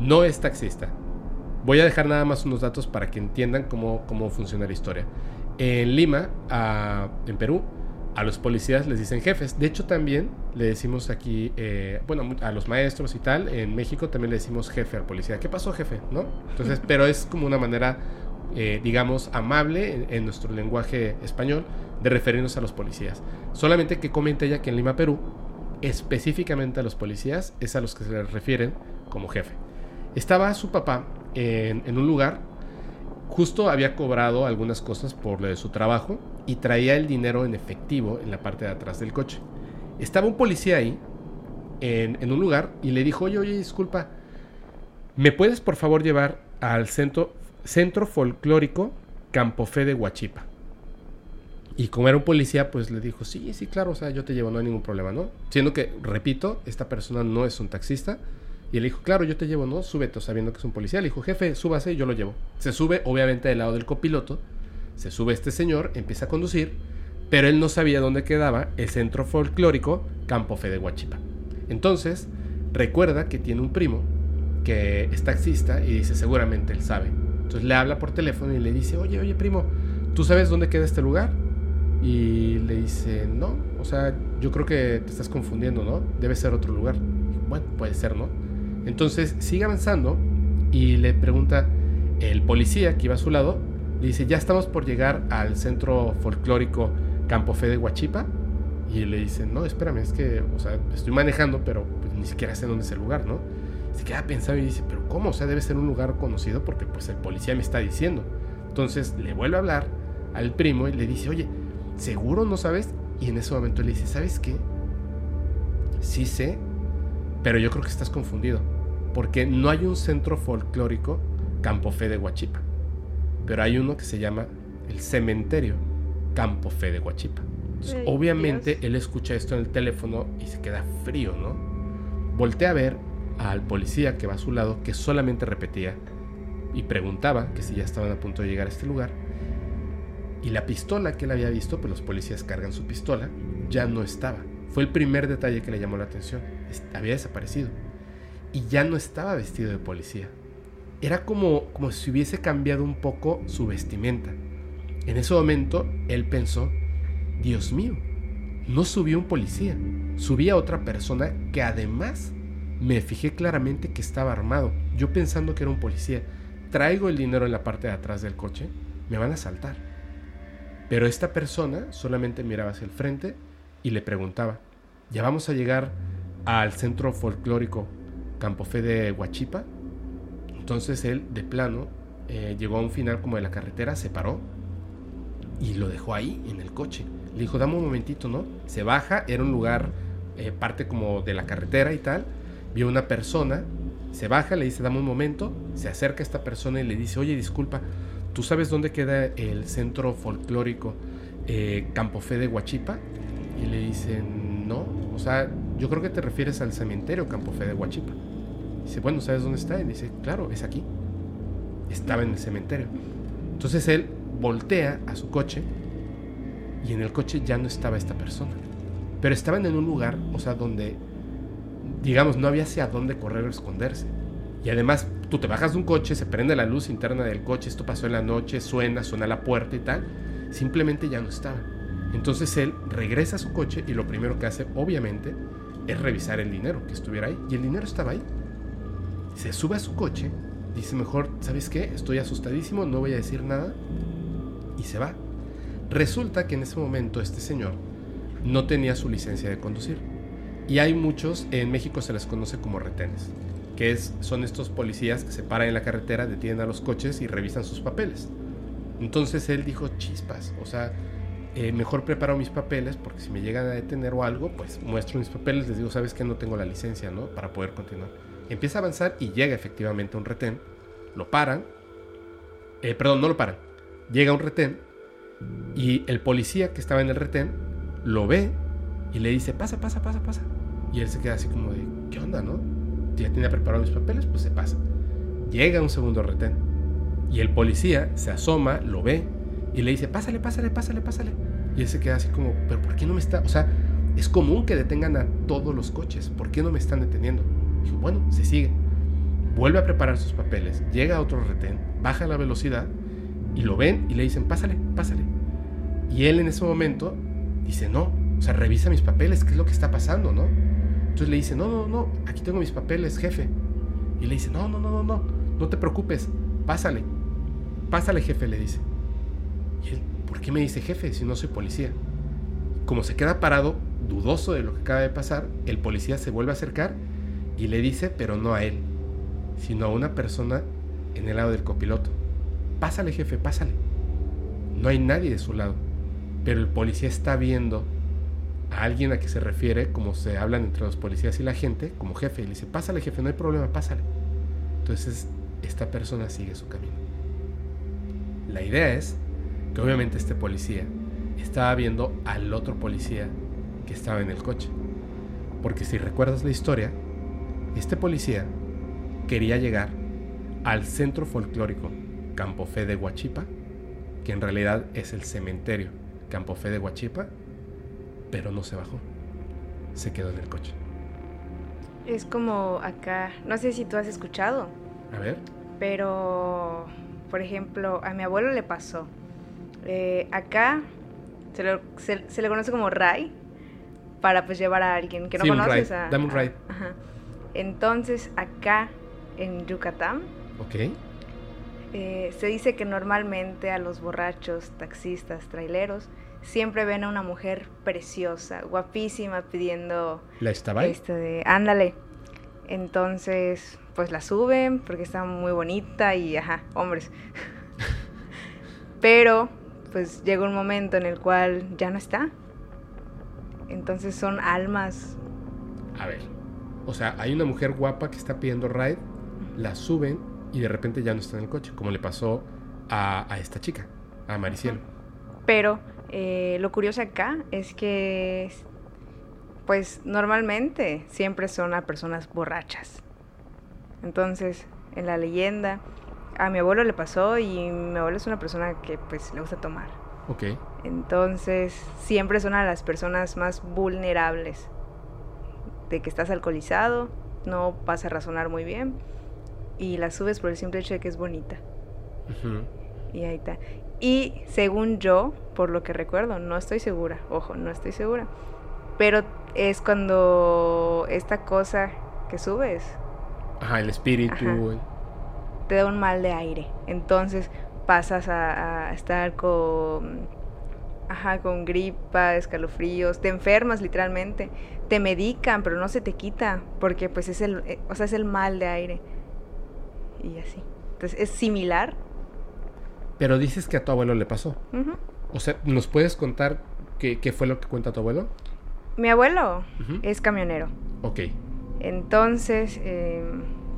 S1: no es taxista. Voy a dejar nada más unos datos para que entiendan cómo, cómo funciona la historia. En Lima, en Perú, a los policías les dicen jefes. De hecho, también le decimos aquí, eh, bueno, a los maestros y tal, en México también le decimos jefe al policía. ¿Qué pasó, jefe? ¿No? Entonces, pero es como una manera eh, digamos, amable en, nuestro lenguaje español de referirnos a los policías. Solamente que comenta ella que en Lima, Perú, específicamente a los policías es a los que se les refieren como jefe. Estaba su papá en, en un lugar, justo había cobrado algunas cosas por lo de su trabajo y traía el dinero en efectivo en la parte de atrás del coche. Estaba un policía ahí, en, un lugar, y le dijo, oye, oye, disculpa, ¿me puedes por favor llevar al centro Centro Folclórico Campofé de Huachipa. Y como era un policía, pues le dijo, sí, sí, claro, o sea, yo te llevo, no hay ningún problema, ¿no? Siendo que, repito, esta persona no es un taxista. Y le dijo, claro, yo te llevo, ¿no? Súbete, sabiendo que es un policía. Le dijo, jefe, súbase, yo lo llevo. Se sube, obviamente, del lado del copiloto. Se sube este señor, empieza a conducir, pero él no sabía dónde quedaba el centro folclórico Campofé de Huachipa. Entonces, recuerda que tiene un primo que es taxista y dice, seguramente él sabe. Entonces le habla por teléfono y le dice, oye, oye, primo, ¿tú sabes dónde queda este lugar? Y le dice, no, o sea, yo creo que te estás confundiendo, ¿no? Debe ser otro lugar. bueno, puede ser, ¿no? Entonces sigue avanzando y le pregunta el policía que iba a su lado, dice, ya estamos por llegar al centro folclórico Campo Fe de Huachipa. Y le dice, no, espérame, es que, o sea, estoy manejando, pero pues, ni siquiera sé dónde es el lugar, ¿no? se queda pensando y dice, pero ¿cómo? O sea, debe ser un lugar conocido porque pues el policía me está diciendo. Entonces le vuelve a hablar al primo y le dice, oye, ¿seguro no sabes? Y en ese momento le dice, ¿sabes qué? Sí sé, pero yo creo que estás confundido. Porque no hay un centro folclórico Campo Fe de Huachipa. Pero hay uno que se llama el cementerio Campo Fe de Huachipa. obviamente él escucha esto en el teléfono y se queda frío, ¿no? Voltea a ver al policía que va a su lado, que solamente repetía y preguntaba que si ya estaban a punto de llegar a este lugar. Y la pistola que él había visto, pues los policías cargan su pistola, ya no estaba. Fue el primer detalle que le llamó la atención. Había desaparecido. Y ya no estaba vestido de policía. Era como, como si hubiese cambiado un poco su vestimenta. En ese momento, él pensó, Dios mío, no subió un policía, subía otra persona que además me fijé claramente que estaba armado. Yo pensando que era un policía. Traigo el dinero en la parte de atrás del coche, me van a saltar. Pero esta persona solamente miraba hacia el frente y le preguntaba, ¿ya vamos a llegar al centro folclórico Campofé de Huachipa? Entonces él, de plano, eh, llegó a un final como de la carretera, se paró y lo dejó ahí, en el coche. Le dijo, dame un momentito, ¿no? Se baja, era un lugar, eh, parte como de la carretera y tal. Vio una persona, se baja, le dice, dame un momento. Se acerca a esta persona y le dice, oye, disculpa, ¿tú sabes dónde queda el centro folclórico eh, Campofé de Huachipa? Y le dice, no, o sea, yo creo que te refieres al cementerio Campofé de Huachipa. Dice, bueno, ¿sabes dónde está? Y dice, claro, es aquí. Estaba en el cementerio. Entonces él voltea a su coche y en el coche ya no estaba esta persona. Pero estaban en un lugar, o sea, donde, digamos, no había hacia dónde correr o esconderse. Y además, tú te bajas de un coche, se prende la luz interna del coche, esto pasó en la noche, suena, suena la puerta y tal. Simplemente ya no estaba. Entonces él regresa a su coche y lo primero que hace, obviamente, es revisar el dinero que estuviera ahí. Y el dinero estaba ahí. Se sube a su coche, dice mejor, ¿sabes qué? Estoy asustadísimo, no voy a decir nada y se va. Resulta que en ese momento este señor no tenía su licencia de conducir. Y hay muchos, en México se les conoce como retenes, que es, son estos policías que se paran en la carretera, detienen a los coches y revisan sus papeles. Entonces él dijo, chispas, o sea, eh, mejor preparo mis papeles porque si me llegan a detener o algo, pues muestro mis papeles, les digo, sabes que no tengo la licencia, ¿no? Para poder continuar. Empieza a avanzar y llega efectivamente un retén, lo paran, eh, perdón, no lo paran, llega un retén y el policía que estaba en el retén lo ve y le dice, pasa, pasa, pasa, pasa. Y él se queda así como de, ¿qué onda, no? Ya tenía preparado mis papeles, pues se pasa. Llega un segundo retén. Y el policía se asoma, lo ve y le dice, pásale, pásale, pásale, pásale. Y él se queda así como, pero ¿por qué no me está? O sea, es común que detengan a todos los coches. ¿Por qué no me están deteniendo? Dijo, bueno, se sigue. Vuelve a preparar sus papeles, llega a otro retén, baja la velocidad y lo ven y le dicen, pásale, pásale. Y él en ese momento dice, no, o sea, revisa mis papeles, ¿qué es lo que está pasando, no? Entonces le dice, no, no, no, aquí tengo mis papeles, jefe. Y le dice, no, no, no, no, no, no te preocupes, pásale. Pásale, jefe, le dice. Y él, ¿por qué me dice jefe si no soy policía? Como se queda parado, dudoso de lo que acaba de pasar, el policía se vuelve a acercar y le dice, pero no a él, sino a una persona en el lado del copiloto. Pásale, jefe, pásale. No hay nadie de su lado. Pero el policía está viendo a alguien a que se refiere, como se hablan entre los policías y la gente, como jefe. Y le dice, pásale, jefe, no hay problema, pásale. Entonces, esta persona sigue su camino. La idea es que obviamente este policía estaba viendo al otro policía que estaba en el coche. Porque si recuerdas la historia, este policía quería llegar al centro folclórico Campo Fe de Huachipa, que en realidad es el cementerio Campo Fe de Huachipa, pero no se bajó. Se quedó en el coche.
S2: Es como acá, no sé si tú has escuchado.
S1: A ver.
S2: Pero, por ejemplo, a mi abuelo le pasó. Eh, acá se, le conoce como Ray para pues llevar a alguien que no conoces.
S1: A, Dame un ride.
S2: Entonces, acá en Yucatán.
S1: Ok
S2: eh, se dice que normalmente a los borrachos, taxistas, traileros, siempre ven a una mujer preciosa, guapísima, pidiendo...
S1: ¿La estaba
S2: Este de, ándale. Entonces, pues la suben porque está muy bonita y, ajá, hombres. Pero, pues llega un momento en el cual ya no está. Entonces son almas.
S1: A ver. O sea, hay una mujer guapa que está pidiendo ride, la suben y de repente ya no está en el coche, como le pasó a, esta chica, a Maricielo.
S2: Pero eh, lo curioso acá es que, pues normalmente siempre son a personas borrachas. Entonces, en la leyenda, a mi abuelo le pasó y mi abuelo es una persona que pues le gusta tomar.
S1: Ok.
S2: Entonces, siempre son a las personas más vulnerables. De que estás alcoholizado, no vas a razonar muy bien y la subes por el simple hecho de que es bonita. Y ahí está. Y según yo, por lo que recuerdo, no estoy segura, ojo, no estoy segura. Pero es cuando esta cosa que subes
S1: Ajá, el espíritu.
S2: Ajá. te da un mal de aire. Entonces pasas a, a estar con, ajá, con gripa, escalofríos, te enfermas literalmente, te medican, pero no se te quita, porque pues es el, eh, o sea, es el mal de aire. Y así. Entonces es similar.
S1: Pero dices que a tu abuelo le pasó. O sea, ¿nos puedes contar qué, qué fue lo que cuenta tu abuelo?
S2: Mi abuelo es camionero.
S1: Ok.
S2: Entonces, eh,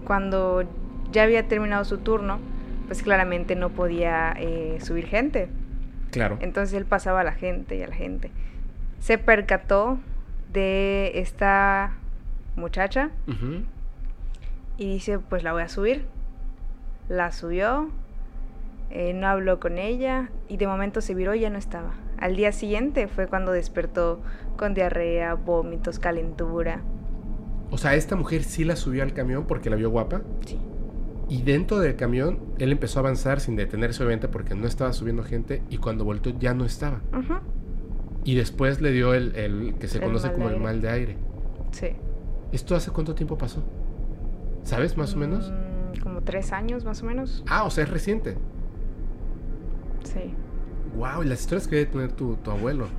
S2: cuando ya había terminado su turno, pues claramente no podía eh, subir gente.
S1: Claro.
S2: Entonces él pasaba a la gente y a la gente. Se percató de esta muchacha y dice, pues la voy a subir. La subió, eh, no habló con ella y de momento se viró y ya no estaba. Al día siguiente fue cuando despertó con diarrea, vómitos, calentura.
S1: O sea, esta mujer sí la subió al camión porque la vio guapa.
S2: Sí.
S1: Y dentro del camión, él empezó a avanzar sin detenerse, obviamente, porque no estaba subiendo gente. Y cuando volteó, ya no estaba. Y después le dio el, el que se
S2: El
S1: conoce como el mal de aire.
S2: Sí.
S1: ¿Esto hace cuánto tiempo pasó? ¿Sabes más o menos?
S2: Mm, como tres años más o menos.
S1: Ah, o sea, es reciente.
S2: Sí.
S1: Wow, y las historias que debe tener tu, tu abuelo.
S2: sí.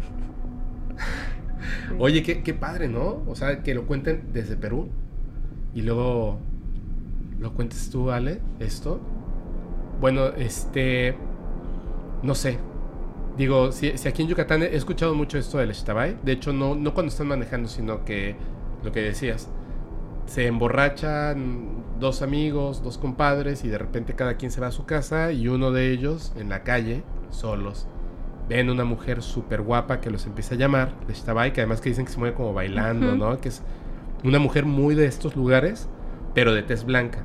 S1: Oye, qué, qué padre, ¿no? O sea, que lo cuenten desde Perú. Y luego lo cuentes tú, Ale, esto. Bueno, este. No sé. Digo, si, si aquí en Yucatán he escuchado mucho esto del Xtabay. De hecho, no, no cuando están manejando, sino que lo que decías. Se emborrachan dos amigos, dos compadres, y de repente cada quien se va a su casa. Y uno de ellos, en la calle, solos, ven una mujer súper guapa que los empieza a llamar, de Xtabay, que además que dicen que se mueve como bailando. ¿no? Que es una mujer muy de estos lugares, pero de tez blanca.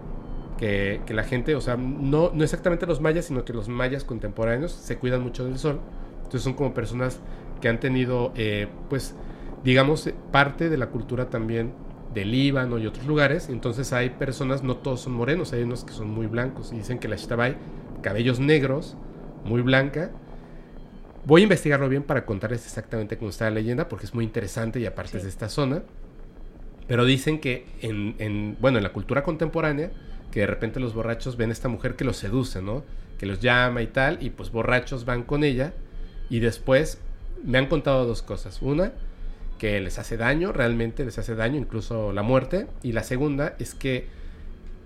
S1: Que, que la gente, o sea, no, no exactamente los mayas, sino que los mayas contemporáneos se cuidan mucho del sol. Entonces son como personas que han tenido, eh, pues, digamos, parte de la cultura también del Líbano y otros lugares. Entonces hay personas, no todos son morenos, hay unos que son muy blancos. Y dicen que la Xtabay, cabellos negros, muy blanca. Voy a investigarlo bien para contarles exactamente cómo está la leyenda, porque es muy interesante y aparte
S2: Sí.
S1: es de esta zona. Pero dicen que en, en, bueno, en la cultura contemporánea, que de repente los borrachos ven a esta mujer que los seduce, ¿no? Que los llama y tal, y pues borrachos van con ella. Y después me han contado dos cosas. Una, que les hace daño, realmente les hace daño, incluso la muerte. Y la segunda es que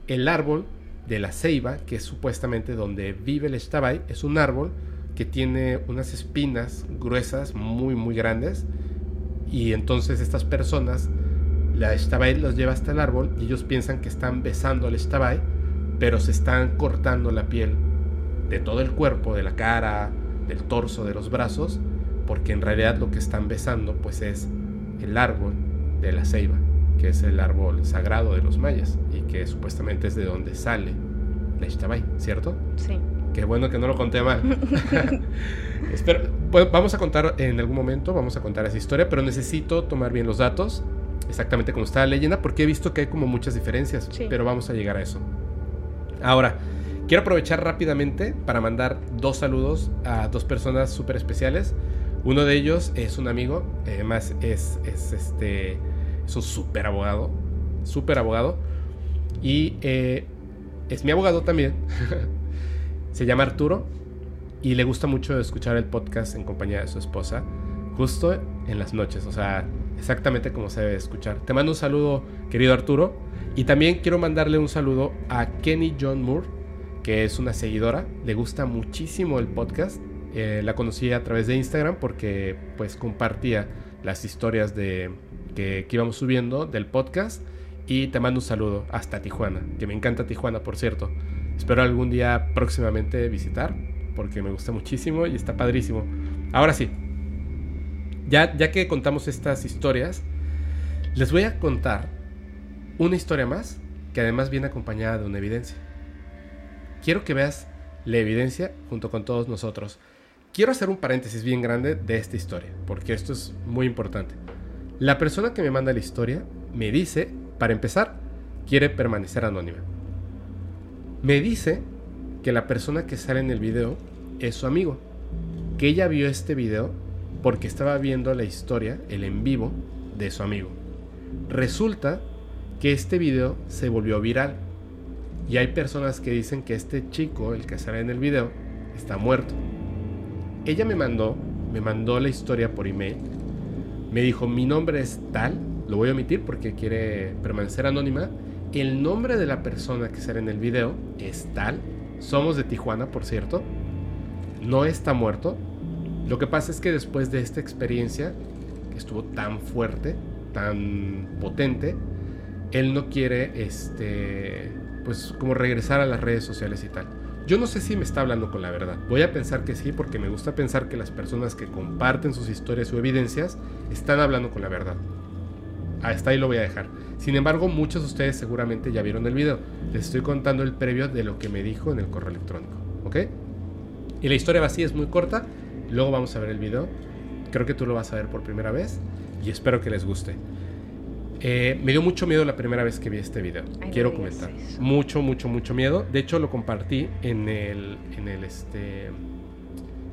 S1: el árbol de la ceiba, que es supuestamente donde vive el Xtabay, es un árbol que tiene unas espinas gruesas, muy, muy grandes. Y entonces estas personas, la Xtabay los lleva hasta el árbol y ellos piensan que están besando al Xtabay, pero se están cortando la piel de todo el cuerpo, de la cara, del torso, de los brazos, porque en realidad lo que están besando pues es el árbol de la ceiba, que es el árbol sagrado de los mayas y que supuestamente es de donde sale la Xtabay, ¿cierto?
S2: Sí.
S1: Qué bueno que no lo conté mal. Espero, bueno, vamos a contar en algún momento, vamos a contar esa historia, pero necesito tomar bien los datos, exactamente como está la leyenda, porque he visto que hay como muchas diferencias,
S2: Sí.
S1: pero vamos a llegar a eso. Ahora, quiero aprovechar rápidamente para mandar dos saludos a dos personas súper especiales. Uno de ellos es un amigo, además es, es este, es un súper abogado, súper abogado, y eh, es mi abogado también. Se llama Arturo y le gusta mucho escuchar el podcast en compañía de su esposa, justo en las noches, o sea, exactamente como se debe escuchar. Te mando un saludo, querido Arturo, y también quiero mandarle un saludo a Kenny John Moore, que es una seguidora, le gusta muchísimo el podcast. Eh, la conocí a través de Instagram porque pues compartía las historias de que, que íbamos subiendo del podcast y te mando un saludo hasta Tijuana, que me encanta Tijuana, por cierto. Espero algún día próximamente visitar, porque me gusta muchísimo y está padrísimo. Ahora sí, ya, ya que contamos estas historias, les voy a contar una historia más que además viene acompañada de una evidencia. Quiero que veas la evidencia junto con todos nosotros. quiero hacer un paréntesis bien grande de esta historia, porque esto es muy importante. La persona que me manda la historia me dice, para empezar, quiere permanecer anónima. Me dice que la persona que sale en el video es su amigo, que ella vio este video porque estaba viendo la historia, el en vivo, de su amigo. Resulta que este video se volvió viral y hay personas que dicen que este chico, el que sale en el video, está muerto. Ella me mandó, me mandó la historia por email. Me dijo, mi nombre es tal, lo voy a omitir porque quiere permanecer anónima. El nombre de la persona que sale en el video es tal. Somos de Tijuana, por cierto. No está muerto. Lo que pasa es que después de esta experiencia, que estuvo tan fuerte, tan potente, él no quiere, este, pues como regresar a las redes sociales y tal. Yo no sé si me está hablando con la verdad. Voy a pensar que sí porque me gusta pensar que las personas que comparten sus historias o evidencias están hablando con la verdad. Hasta ahí lo voy a dejar. Sin embargo, muchos de ustedes seguramente ya vieron el video. Les estoy contando el previo de lo que me dijo en el correo electrónico. ¿Ok? Y la historia así, es muy corta. Luego vamos a ver el video. Creo que tú lo vas a ver por primera vez. Y espero que les guste. Eh, me dio mucho miedo la primera vez que vi este video. Quiero comentar. Mucho, mucho, mucho miedo. De hecho, lo compartí en el, en el, este,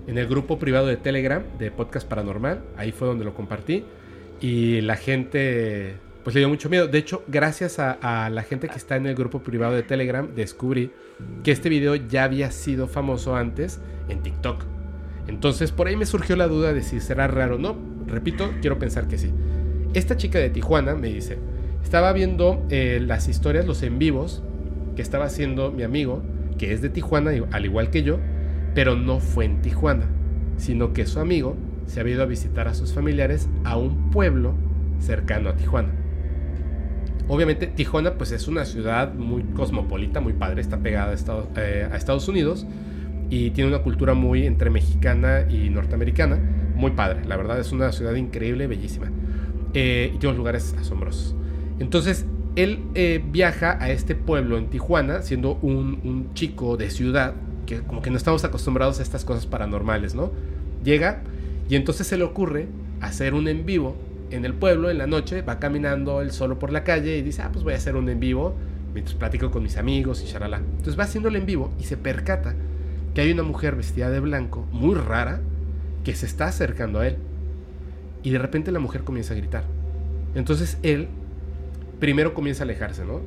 S1: en el grupo privado de Telegram de Podcast Paranormal. Ahí fue donde lo compartí. Y la gente, pues le dio mucho miedo. De hecho, gracias a, a la gente que está en el grupo privado de Telegram, descubrí que este video ya había sido famoso antes en TikTok. Entonces, por ahí me surgió la duda de si será raro o no. Repito, quiero pensar que sí. Esta chica de Tijuana me dice, estaba viendo eh, las historias, los en vivos que estaba haciendo mi amigo, que es de Tijuana, al igual que yo, pero no fue en Tijuana, sino que su amigo se había ido a visitar a sus familiares a un pueblo cercano a Tijuana. Obviamente Tijuana pues es una ciudad muy cosmopolita, muy padre, está pegada a Estados, eh, a Estados Unidos y tiene una cultura muy entre mexicana y norteamericana, muy padre, la verdad es una ciudad increíble, bellísima. Eh, y tiene lugares asombrosos. Entonces, él eh, viaja a este pueblo en Tijuana, siendo un, chico de ciudad, que como que no estamos acostumbrados a estas cosas paranormales, ¿no? Llega y entonces se le ocurre hacer un en vivo en el pueblo en la noche, va caminando él solo por la calle y dice, ah, pues voy a hacer un en vivo mientras platico con mis amigos y charala. Entonces va haciéndolo en vivo y se percata que hay una mujer vestida de blanco, muy rara, que se está acercando a él. Y de repente la mujer comienza a gritar. Entonces él primero comienza a alejarse, ¿no?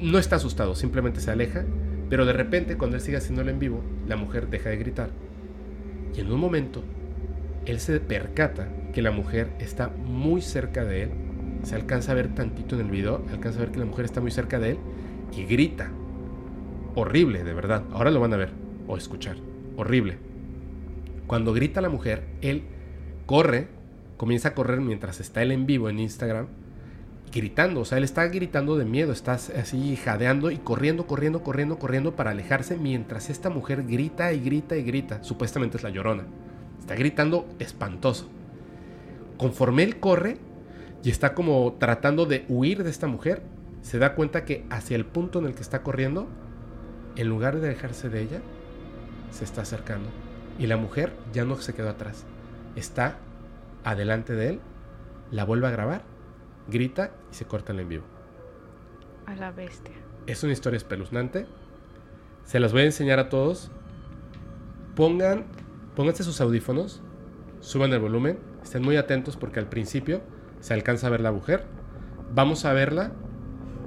S1: No está asustado, simplemente se aleja, pero de repente cuando él sigue haciéndolo en vivo, la mujer deja de gritar. Y en un momento, él se percata que la mujer está muy cerca de él. Se alcanza a ver tantito en el video, alcanza a ver que la mujer está muy cerca de él y grita. Horrible, de verdad. Ahora lo van a ver o escuchar. Horrible. Cuando grita la mujer, él corre comienza a correr mientras está él en vivo en Instagram, gritando, o sea, él está gritando de miedo, está así jadeando y corriendo, corriendo, corriendo, corriendo para alejarse mientras esta mujer grita y grita y grita, supuestamente es la llorona, está gritando espantoso. Conforme él corre y está como tratando de huir de esta mujer, se da cuenta que hacia el punto en el que está corriendo, en lugar de alejarse de ella, se está acercando. Y la mujer ya no se quedó atrás, está adelante de él, la vuelve a grabar, grita y se corta en vivo.
S2: A la bestia.
S1: Es una historia espeluznante. Se las voy a enseñar a todos. Pongan, pónganse sus audífonos, suban el volumen, estén muy atentos porque al principio se alcanza a ver la mujer. Vamos a verla,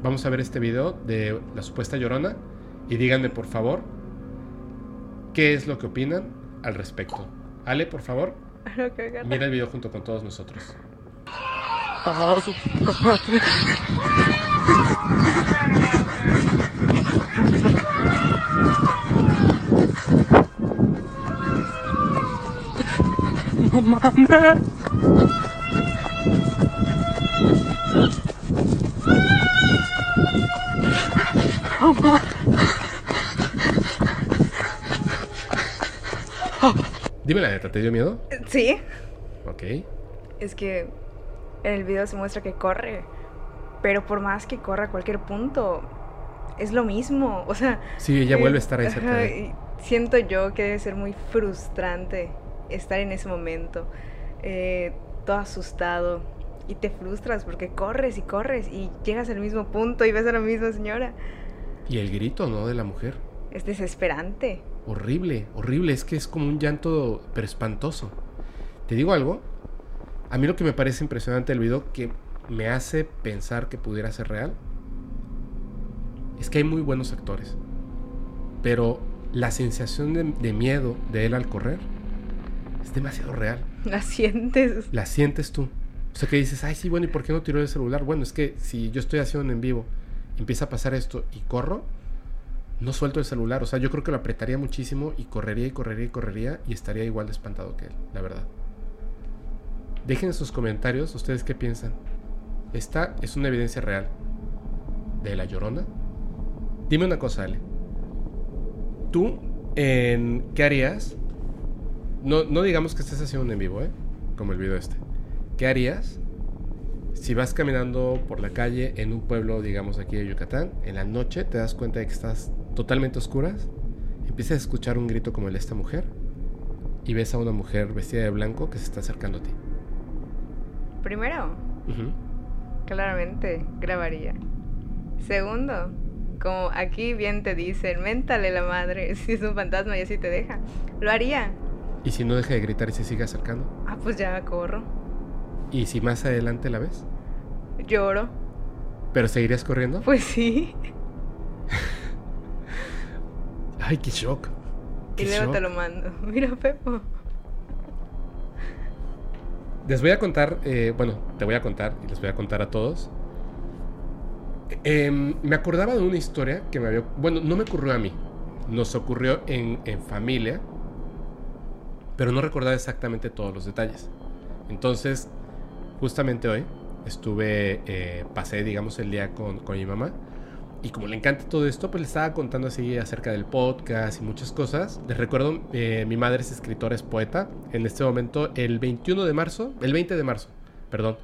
S1: vamos a ver este video de la supuesta llorona y díganme por favor qué es lo que opinan al respecto. Ale, por favor. Mira el video junto con todos nosotros. No mames. Dime la neta, ¿te dio miedo?
S2: Sí.
S1: Ok.
S2: Es que en el video se muestra que corre, pero por más que corra a cualquier punto, es lo mismo. O sea.
S1: Sí, ella vuelve a estar ahí cerca.
S2: siento yo que debe ser muy frustrante estar en ese momento, eh, todo asustado, y te frustras porque corres y corres y llegas al mismo punto y ves a la misma señora.
S1: Y el grito, ¿no? De la mujer.
S2: Es desesperante.
S1: Horrible, horrible. Es que es como un llanto, pero espantoso. ¿Te digo algo? A mí lo que me parece impresionante del video, que me hace pensar que pudiera ser real, es que hay muy buenos actores. Pero la sensación de, de miedo de él al correr es demasiado real.
S2: La sientes.
S1: La sientes tú. O sea que dices, ay, sí, bueno, ¿y por qué no tiró el celular? Bueno, es que si yo estoy haciendo en vivo, empieza a pasar esto y corro, no suelto el celular. O sea, yo creo que lo apretaría muchísimo y correría y correría y correría y estaría igual de espantado que él, la verdad. Dejen en sus comentarios ustedes qué piensan. Esta es una evidencia real de la llorona. Dime una cosa, Ale. ¿Tú en qué harías? No, no digamos que estés haciendo un en vivo, ¿eh? Como el video este. ¿Qué harías si vas caminando por la calle en un pueblo, digamos aquí de Yucatán, en la noche te das cuenta de que estás totalmente oscuras, empiezas a escuchar un grito como el de esta mujer y ves a una mujer vestida de blanco que se está acercando a ti?
S2: Primero, claramente grabaría. Segundo, como aquí bien te dicen, méntale la madre, si es un fantasma y así te deja, lo haría.
S1: ¿Y si no deja de gritar y se sigue acercando?
S2: Ah, pues ya corro.
S1: ¿Y si más adelante la ves?
S2: Lloro.
S1: ¿Pero seguirías corriendo?
S2: Pues sí.
S1: Ay, qué shock.
S2: y luego te lo mando. Mira, Pepo.
S1: Les voy a contar, eh, bueno, te voy a contar y les voy a contar a todos. Em, me acordaba de una historia que me había... Bueno, no me ocurrió a mí. Nos ocurrió en, en familia. Pero no recordaba exactamente todos los detalles. Entonces justamente hoy estuve, eh, pasé, digamos, el día con, con, mi mamá. Y como le encanta todo esto, pues le estaba contando así acerca del podcast y muchas cosas. Les recuerdo, eh, mi madre es escritora, es poeta. En este momento, el 21 de marzo, el 20 de marzo, perdón,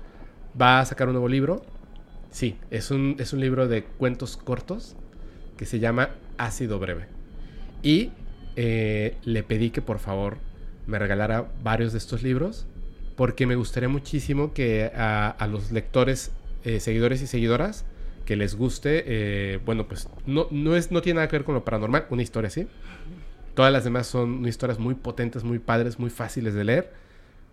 S1: va a sacar un nuevo libro. Sí, es un, es un libro de cuentos cortos que se llama Ácido Breve. Y eh, le pedí que por favor me regalara varios de estos libros porque me gustaría muchísimo que a, los lectores, eh, seguidores y seguidoras, que les guste, eh, bueno, pues no, no, es, no tiene nada que ver con lo paranormal, una historia así. Todas las demás son historias muy potentes, muy padres, muy fáciles de leer.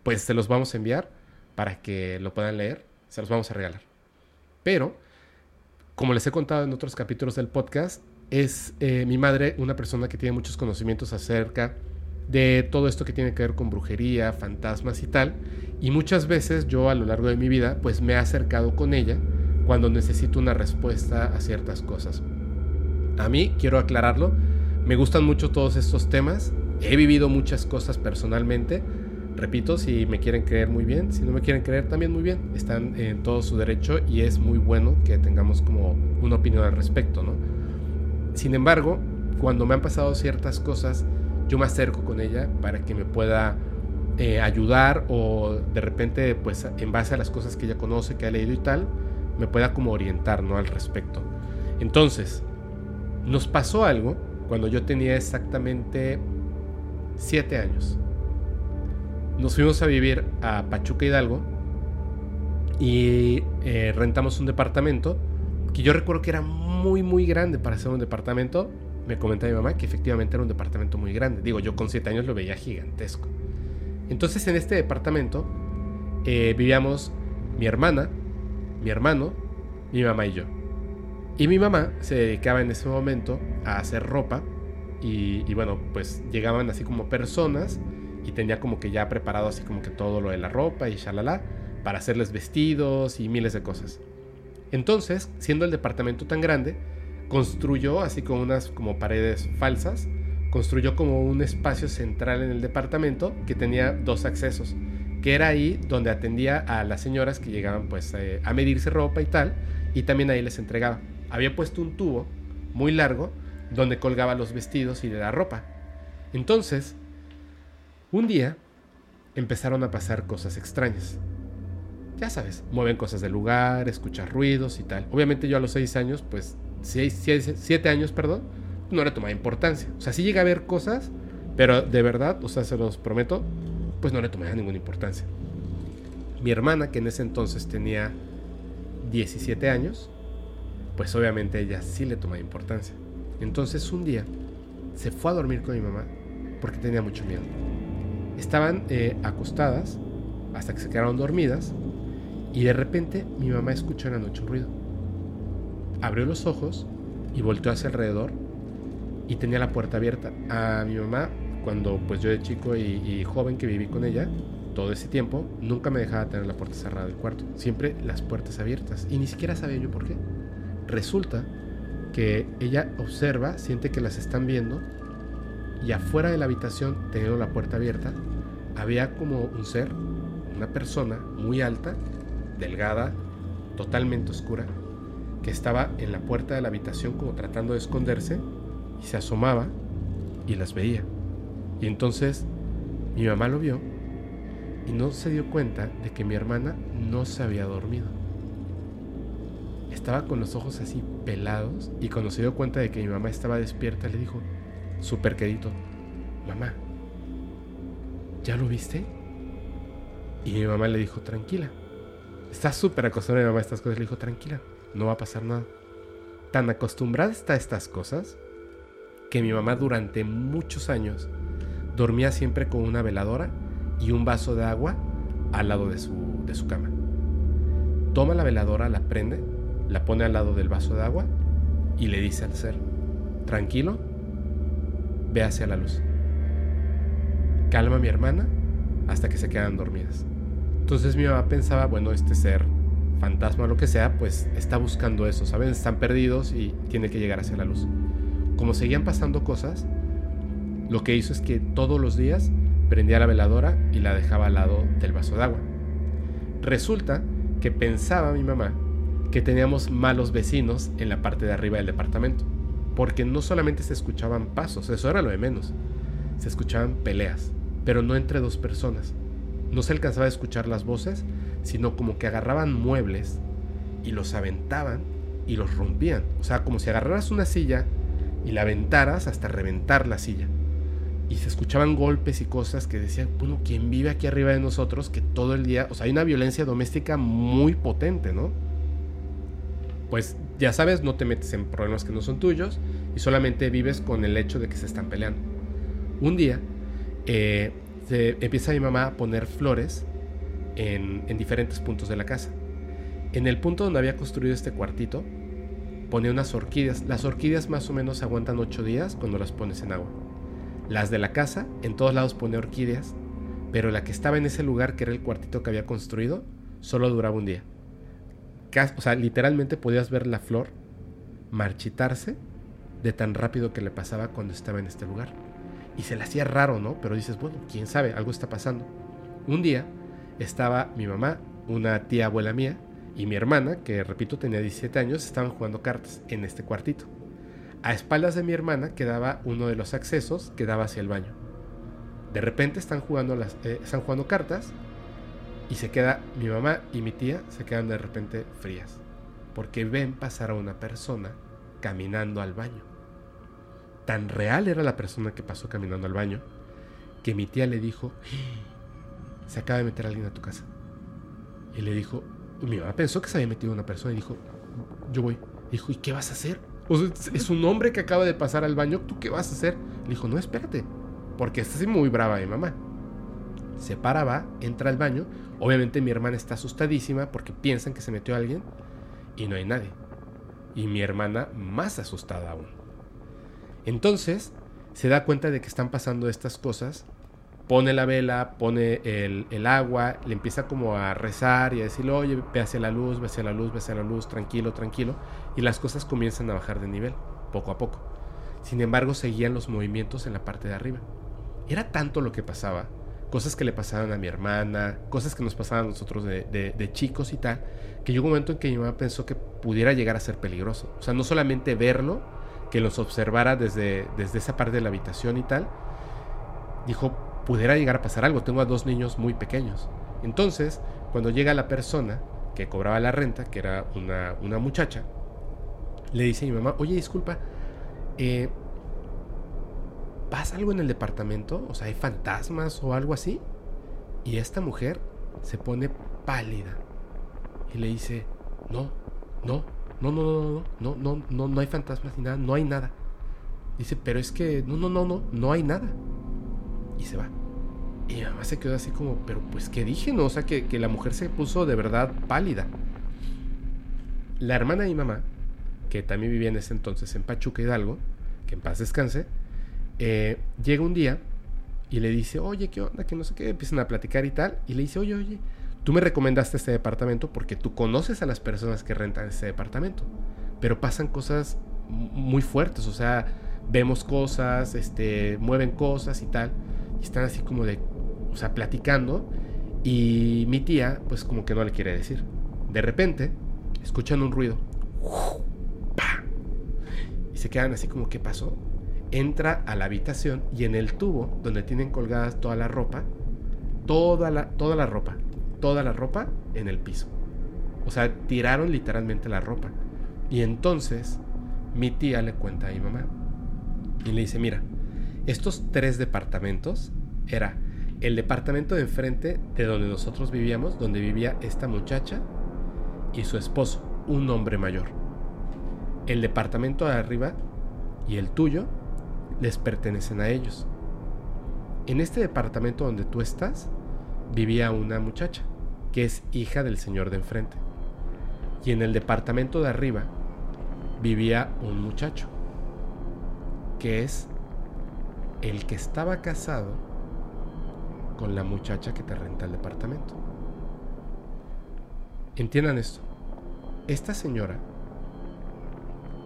S1: Pues se los vamos a enviar para que lo puedan leer, se los vamos a regalar. Pero, como les he contado en otros capítulos del podcast, es eh, mi madre una persona que tiene muchos conocimientos acerca de todo esto que tiene que ver con brujería, fantasmas y tal. Y muchas veces yo a lo largo de mi vida pues me he acercado con ella cuando necesito una respuesta a ciertas cosas. A mí, quiero aclararlo, me gustan mucho todos estos temas. He vivido muchas cosas personalmente. Repito, si me quieren creer muy bien, si no me quieren creer también muy bien. Están en todo su derecho y es muy bueno que tengamos como una opinión al respecto, ¿no? Sin embargo, cuando me han pasado ciertas cosas, yo me acerco con ella para que me pueda eh, ayudar o de repente, pues en base a las cosas que ella conoce, que ha leído y tal, me pueda como orientar ¿no? al respecto. Entonces, nos pasó algo cuando yo tenía exactamente siete años. Nos fuimos a vivir a Pachuca Hidalgo y eh, rentamos un departamento que yo recuerdo que era muy muy grande para ser un departamento me comenta mi mamá que efectivamente era un departamento muy grande. Digo, yo con 7 años lo veía gigantesco. Entonces en este departamento eh, vivíamos mi hermana, mi hermano, mi mamá y yo. Y mi mamá se dedicaba en ese momento a hacer ropa y, y, bueno, pues llegaban así como personas y tenía como que ya preparado así como que todo lo de la ropa y shalala para hacerles vestidos y miles de cosas. Entonces, siendo el departamento tan grande, construyó, así como unas como paredes falsas, construyó como un espacio central en el departamento que tenía dos accesos, que era ahí donde atendía a las señoras que llegaban pues eh, a medirse ropa y tal, y también ahí les entregaba. Había puesto un tubo muy largo donde colgaba los vestidos y de la ropa. Entonces, un día empezaron a pasar cosas extrañas. Ya sabes, mueven cosas del lugar, escuchas ruidos y tal. Obviamente yo a los seis años pues siete años, perdón, no le tomaba importancia. O sea, sí llega a ver cosas, pero de verdad, o sea, se los prometo, pues no le tomaba ninguna importancia. Mi hermana, que en ese entonces tenía 17 años, pues obviamente ella sí le tomaba importancia. Entonces un día se fue a dormir con mi mamá porque tenía mucho miedo. Estaban eh, acostadas hasta que se quedaron dormidas y de repente mi mamá escuchó en la noche un ruido. Abrió los ojos y volteó hacia alrededor y tenía la puerta abierta. A mi mamá, cuando pues yo de chico y, y joven que viví con ella, todo ese tiempo, nunca me dejaba tener la puerta cerrada del cuarto. Siempre las puertas abiertas. Y ni siquiera sabía yo por qué. Resulta que ella observa, siente que las están viendo y afuera de la habitación, teniendo la puerta abierta, había como un ser, una persona muy alta, delgada, totalmente oscura, que estaba en la puerta de la habitación como tratando de esconderse y se asomaba y las veía. Y entonces mi mamá lo vio y no se dio cuenta de que mi hermana no se había dormido. Estaba con los ojos así pelados y cuando se dio cuenta de que mi mamá estaba despierta le dijo, súper querido, mamá, ¿ya lo viste? Y mi mamá le dijo, tranquila. Está súper acostumbrada mi mamá a estas cosas. Le dijo, tranquila, no va a pasar nada. Tan acostumbrada está a estas cosas que mi mamá durante muchos años dormía siempre con una veladora y un vaso de agua al lado de su, de su cama. Toma la veladora, la prende, la pone al lado del vaso de agua y le dice al ser, tranquilo, ve hacia la luz. Calma a mi hermana hasta que se quedan dormidas. Entonces mi mamá pensaba, bueno, este ser, fantasma o lo que sea, pues está buscando eso, ¿saben? Están perdidos y tiene que llegar hacia la luz. Como seguían pasando cosas, lo que hizo es que todos los días prendía la veladora y la dejaba al lado del vaso de agua. Resulta que pensaba mi mamá que teníamos malos vecinos en la parte de arriba del departamento, porque no solamente se escuchaban pasos, eso era lo de menos, se escuchaban peleas, pero no entre dos personas. No se alcanzaba a escuchar las voces, sino como que agarraban muebles y los aventaban y los rompían. O sea, como si agarraras una silla y la aventaras hasta reventar la silla y se escuchaban golpes y cosas que decían, bueno, ¿quién vive aquí arriba de nosotros que todo el día, o sea, hay una violencia doméstica muy potente, ¿no? Pues ya sabes, no te metes en problemas que no son tuyos y solamente vives con el hecho de que se están peleando. Un día eh, empieza mi mamá a poner flores en, en diferentes puntos de la casa. En el punto donde había construido este cuartito, pone unas orquídeas. Las orquídeas más o menos aguantan 8 días cuando las pones en agua. Las de la casa, en todos lados pone orquídeas, pero la que estaba en ese lugar, que era el cuartito que había construido, solo duraba un día. O sea, literalmente podías ver la flor marchitarse de tan rápido que le pasaba cuando estaba en este lugar. Y se le hacía raro, ¿no? Pero dices, bueno, quién sabe, algo está pasando. Un día estaba mi mamá, una tía abuela mía, y mi hermana, que repito tenía 17 años, estaban jugando cartas en este cuartito. A espaldas de mi hermana quedaba uno de los accesos que daba hacia el baño. De repente están jugando, las, eh, están cartas y se queda mi mamá y mi tía se quedan de repente frías porque ven pasar a una persona caminando al baño. Tan real era la persona que pasó caminando al baño que mi tía le dijo, se acaba de meter alguien a tu casa. Y le dijo, mi mamá pensó que se había metido una persona y dijo, yo voy. Dijo, ¿y qué vas a hacer? Es un hombre que acaba de pasar al baño, ¿tú qué vas a hacer? Le dijo, no, espérate, porque está así muy brava mi mamá. Se para, va, entra al baño. Obviamente mi hermana está asustadísima porque piensan que se metió alguien y no hay nadie. Y mi hermana más asustada aún. Entonces se da cuenta de que están pasando estas cosas pone la vela, pone el, agua, le empieza como a rezar y a decirle, oye, ve hacia la luz, ve hacia la luz, ve hacia la luz, tranquilo, tranquilo. Y las cosas comienzan a bajar de nivel, poco a poco. Sin embargo, seguían los movimientos en la parte de arriba. Era tanto lo que pasaba, cosas que le pasaban a mi hermana, cosas que nos pasaban a nosotros de, chicos y tal, que llegó un momento en que mi mamá pensó que pudiera llegar a ser peligroso. O sea, no solamente verlo, que los observara desde, desde esa parte de la habitación y tal, dijo, pudiera llegar a pasar algo. Tengo a dos niños muy pequeños. Entonces, cuando llega la persona que cobraba la renta, que era una, muchacha, le dice a mi mamá, oye, disculpa, eh, ¿pasa algo en el departamento? O sea, ¿hay fantasmas o algo así? Y esta mujer se pone pálida y le dice, no, no, no, no, no, no, no, no, no hay fantasmas ni nada, no hay nada. Dice, pero es que, no, no, no, no, no hay nada. Y se va. Y mi mamá se quedó así como, pero pues, ¿qué dije? No, o sea, que, que la mujer se puso de verdad pálida. La hermana de mi mamá, que también vivía en ese entonces en Pachuca Hidalgo, que en paz descanse, eh, llega un día y le dice, oye, ¿qué onda? Que no sé qué, empiezan a platicar y tal. Y le dice, oye, oye, tú me recomendaste este departamento porque tú conoces a las personas que rentan este departamento. Pero pasan cosas muy fuertes, o sea, vemos cosas, este, mueven cosas y tal. Y están así como de, o sea, platicando. Y mi tía, pues como que no le quiere decir. De repente, escuchan un ruido. Y se quedan así como, ¿qué pasó? Entra a la habitación y en el tubo donde tienen colgadas toda la ropa, toda la, toda la ropa, toda la ropa en el piso. O sea, tiraron literalmente la ropa. Y entonces mi tía le cuenta a mi mamá. Y le dice, mira, estos tres departamentos era el departamento de enfrente de donde nosotros vivíamos, donde vivía esta muchacha y su esposo, un hombre mayor. El departamento de arriba y el tuyo les pertenecen a ellos. En este departamento donde tú estás vivía una muchacha, que es hija del señor de enfrente. Y en el departamento de arriba vivía un muchacho, que es el que estaba casado con la muchacha que te renta el departamento. Entiendan esto. Esta señora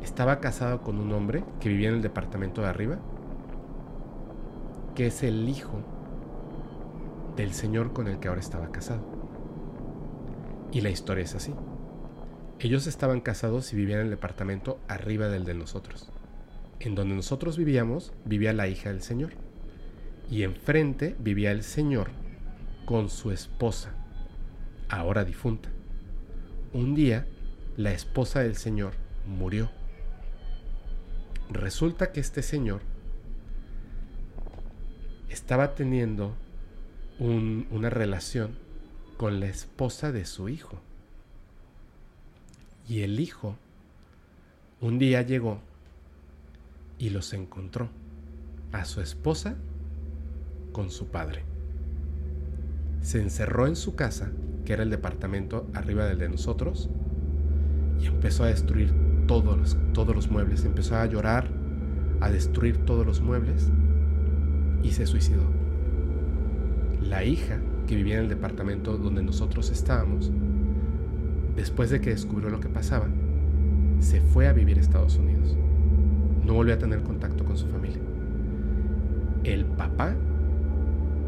S1: estaba casada con un hombre que vivía en el departamento de arriba, que es el hijo del señor con el que ahora estaba casado. Y la historia es así. Ellos estaban casados y vivían en el departamento arriba del de nosotros. En donde nosotros vivíamos vivía la hija del señor. Y enfrente vivía el señor con su esposa, ahora difunta. Un día, la esposa del señor murió. Resulta que este señor estaba teniendo una relación con la esposa de su hijo. Y el hijo un día llegó y los encontró a su esposa con su padre. Se encerró en su casa, que era el departamento arriba del de nosotros, y empezó a destruir todos los, todos los muebles. Empezó a llorar, a destruir todos los muebles y se suicidó. La hija, que vivía en el departamento donde nosotros estábamos, después de que descubrió lo que pasaba, se fue a vivir a Estados Unidos. No volvió a tener contacto con su familia. El papá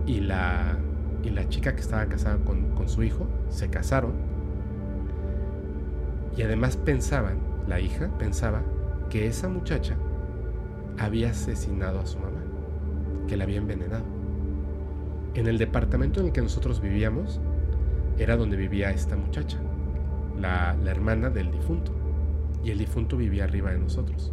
S1: y la, y la chica que estaba casada con, con su hijo se casaron y además pensaban, la hija pensaba que esa muchacha había asesinado a su mamá, que la había envenenado. En el departamento en el que nosotros vivíamos era donde vivía esta muchacha, la, hermana del difunto, y el difunto vivía arriba de nosotros.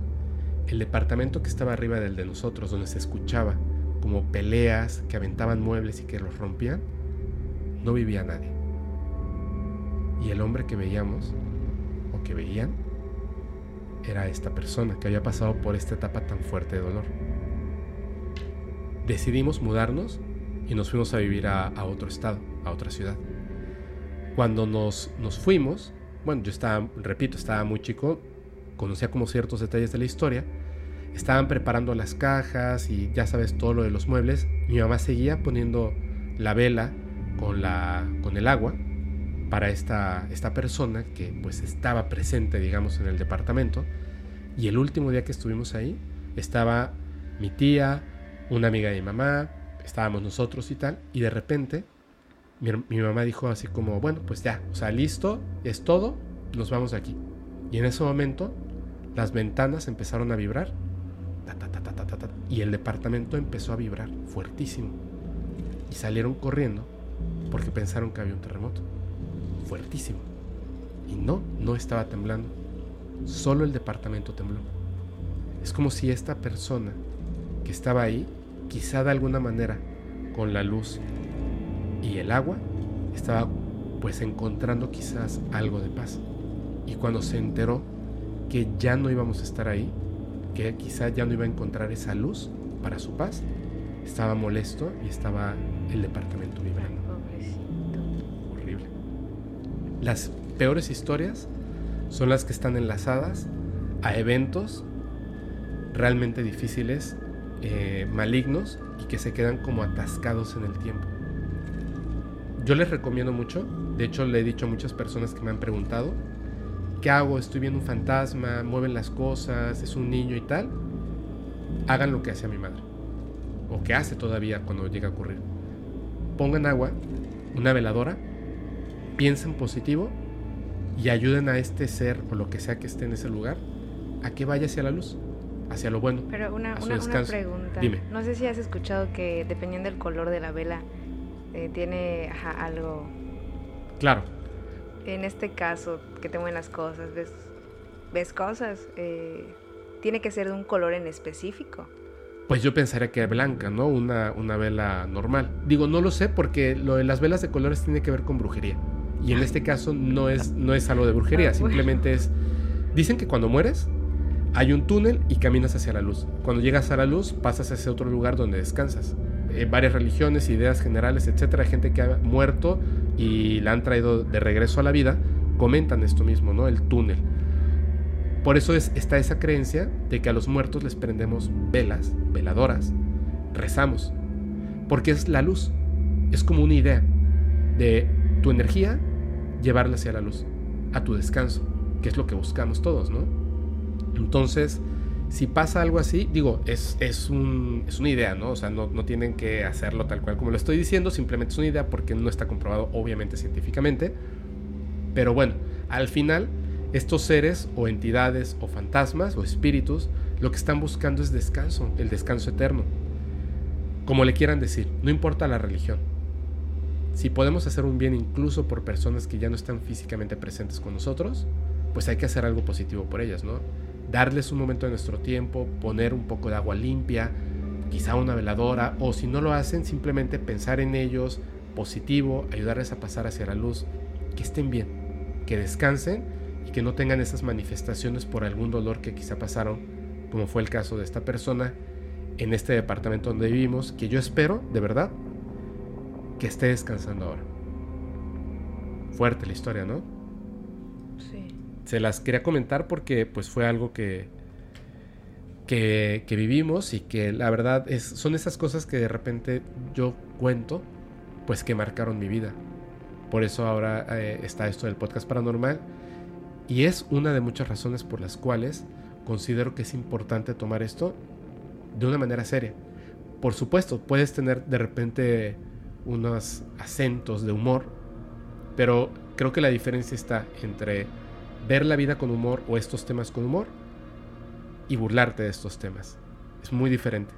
S1: El departamento que estaba arriba del de nosotros, donde se escuchaba como peleas que aventaban muebles y que los rompían, no vivía nadie. Y el hombre que veíamos, o que veían, era esta persona que había pasado por esta etapa tan fuerte de dolor. Decidimos mudarnos y nos fuimos a vivir a, otro estado, a otra ciudad. Cuando nos, nos fuimos, bueno, yo estaba, repito, estaba muy chico, conocía como ciertos detalles de la historia, estaban preparando las cajas y ya sabes todo lo de los muebles. Mi mamá seguía poniendo la vela con, la, con el agua para esta, esta persona que pues estaba presente, digamos, en el departamento. Y el último día que estuvimos ahí, estaba mi tía, una amiga de mi mamá, estábamos nosotros y tal, y de repente mi, mi, mamá dijo así como, bueno, pues ya, o sea, listo, es todo, nos vamos de aquí. Y en ese momento las ventanas empezaron a vibrar y el departamento empezó a vibrar fuertísimo. Y salieron corriendo porque pensaron que había un terremoto fuertísimo. Y no, no estaba temblando. Solo el departamento tembló. Es como si esta persona que estaba ahí, quizá de alguna manera, con la luz y el agua, estaba pues encontrando quizás algo de paz. Y cuando se enteró que ya no íbamos a estar ahí, que quizá ya no iba a encontrar esa luz para su paz, estaba molesto y estaba el departamento vibrando. Las peores historias son las que están enlazadas a eventos realmente difíciles, eh, malignos y que se quedan como atascados en el tiempo. Yo les recomiendo mucho, de hecho le he dicho a muchas personas que me han preguntado, ¿qué hago? Estoy viendo un fantasma, mueven las cosas, es un niño y tal. Hagan lo que hacía mi madre, o que hace todavía cuando llega a ocurrir. Pongan agua, una veladora, piensen positivo y ayuden a este ser o lo que sea que esté en ese lugar a que vaya hacia la luz, hacia lo bueno.
S2: Pero una, una, una pregunta.
S1: Dime.
S2: No sé si has escuchado que dependiendo del color de la vela, eh, tiene ajá, algo.
S1: Claro,
S2: En este caso, que te mueven las cosas, ves, ves cosas, eh, tiene que ser de un color en específico.
S1: pues yo pensaría que blanca, ¿no? Una, una vela normal. Digo, no lo sé porque lo de las velas de colores tiene que ver con brujería. Y en este caso no es, no es algo de brujería,
S2: Ah,
S1: simplemente es... Dicen que cuando mueres hay un túnel y caminas hacia la luz. Cuando llegas a la luz pasas a ese otro lugar donde descansas. Eh, varias religiones, ideas generales, etcétera, gente que ha muerto y la han traído de regreso a la vida, comentan esto mismo, ¿no? El túnel. Por eso es, está esa creencia de que a los muertos les prendemos velas, veladoras, rezamos. Porque es la luz. Es como una idea de tu energía llevarla hacia la luz, a tu descanso, que es lo que buscamos todos, ¿no? Entonces, si pasa algo así, digo, es, es, un- es una idea, ¿no? O sea, no, no tienen que hacerlo tal cual como lo estoy diciendo, simplemente es una idea porque no está comprobado, obviamente, científicamente. Pero bueno, al final, estos seres o entidades o fantasmas o espíritus, lo que están buscando es descanso, el descanso eterno. Como le quieran decir, no importa la religión. Si podemos hacer un bien incluso por personas que ya no están físicamente presentes con nosotros, pues hay que hacer algo positivo por ellas, ¿no? Darles un momento de nuestro tiempo, poner un poco de agua limpia, quizá una veladora, o si no lo hacen, simplemente pensar en ellos, positivo, ayudarles a pasar hacia la luz, que estén bien, que descansen y que no tengan esas manifestaciones por algún dolor que quizá pasaron, como fue el caso de esta persona en este departamento donde vivimos, que yo espero, de verdad, que esté descansando ahora. Fuerte la historia, ¿no?
S2: Sí.
S1: Se las quería comentar porque pues fue algo que, que, que vivimos y que la verdad es, son esas cosas que de repente yo cuento, pues que marcaron mi vida. Por eso ahora eh, está esto del podcast paranormal. Y es una de muchas razones por las cuales considero que es importante tomar esto de una manera seria. Por supuesto, puedes tener de repente unos acentos de humor, pero creo que la diferencia está entre ver la vida con humor o estos temas con humor y burlarte de estos temas. Es muy diferente.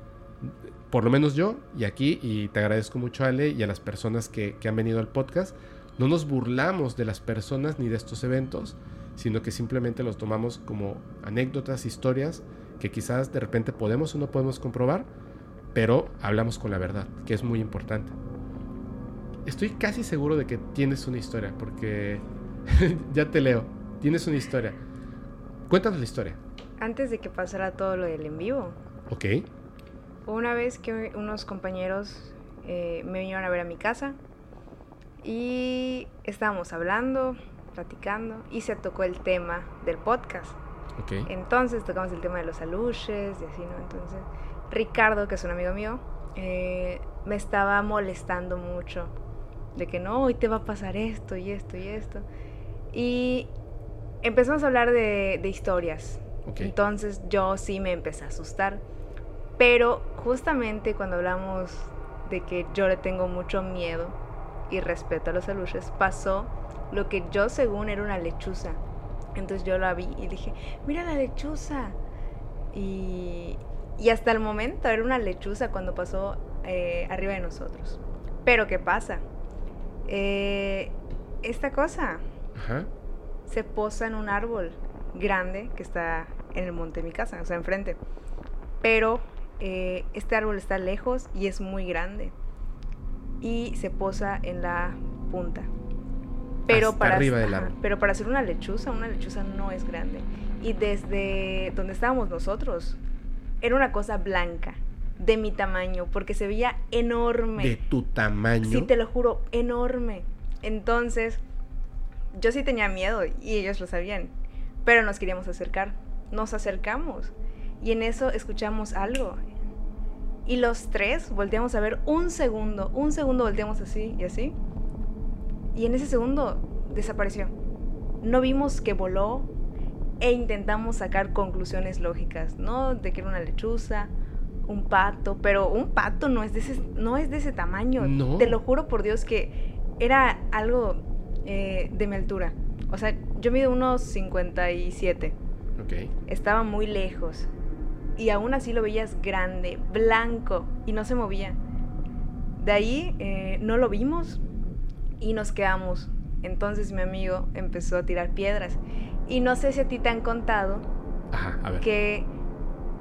S1: Por lo menos yo, y aquí, y te agradezco mucho Ale y a las personas que, que han venido al podcast, no nos burlamos de las personas ni de estos eventos, sino que simplemente los tomamos como anécdotas, historias que quizás de repente podemos o no podemos comprobar, pero hablamos con la verdad, que es muy importante. Estoy casi seguro de que tienes una historia, porque ya te leo, tienes una historia. Cuéntanos la historia.
S2: Antes de que pasara todo lo del en vivo,
S1: Ok,
S2: una vez que unos compañeros eh, me vinieron a ver a mi casa y estábamos hablando, platicando y se tocó el tema del podcast.
S1: ok,
S2: Entonces tocamos el tema de los aluches y así, ¿no? Entonces Ricardo, que es un amigo mío, eh, me estaba molestando mucho de que no, hoy te va a pasar esto y esto y esto. Y empezamos a hablar de, de historias.
S1: ok.
S2: Entonces yo sí me empecé a asustar. Pero justamente cuando hablamos de que yo le tengo mucho miedo y respeto a los aluches, pasó lo que yo según era una lechuza. Entonces yo la vi y dije, mira la lechuza. Y, y hasta el momento era una lechuza cuando pasó eh, arriba de nosotros. Pero ¿qué pasa? Eh, esta cosa
S1: Ajá,
S2: se posa en un árbol grande que está en el monte de mi casa, o sea, enfrente. Pero eh, este árbol está lejos y es muy grande. Y se posa en la punta. Pero
S1: Hasta
S2: para,
S1: arriba del
S2: ajá,
S1: árbol.
S2: pero para hacer una lechuza, una lechuza no es grande. Y desde donde estábamos nosotros, era una cosa blanca, de mi tamaño, porque se veía enorme.
S1: De tu tamaño.
S2: Sí, te lo juro, enorme. Entonces, yo sí tenía miedo y ellos lo sabían, pero nos queríamos acercar. Nos acercamos y en eso escuchamos algo. Y los tres volteamos a ver un segundo, un segundo volteamos así y así. Y en ese segundo desapareció. No vimos que voló e intentamos sacar conclusiones lógicas, ¿no? De que era una lechuza, un pato, pero un pato no es de ese, no es de ese tamaño.
S1: No.
S2: Te lo juro por Dios que era algo eh, de mi altura. O sea, yo mido unos 57.
S1: Ok.
S2: Estaba muy lejos. Y aún así lo veías grande, blanco, y no se movía. De ahí eh, no lo vimos y nos quedamos. Entonces mi amigo empezó a tirar piedras. Y no sé si a ti te han contado
S1: Ajá, a ver.
S2: que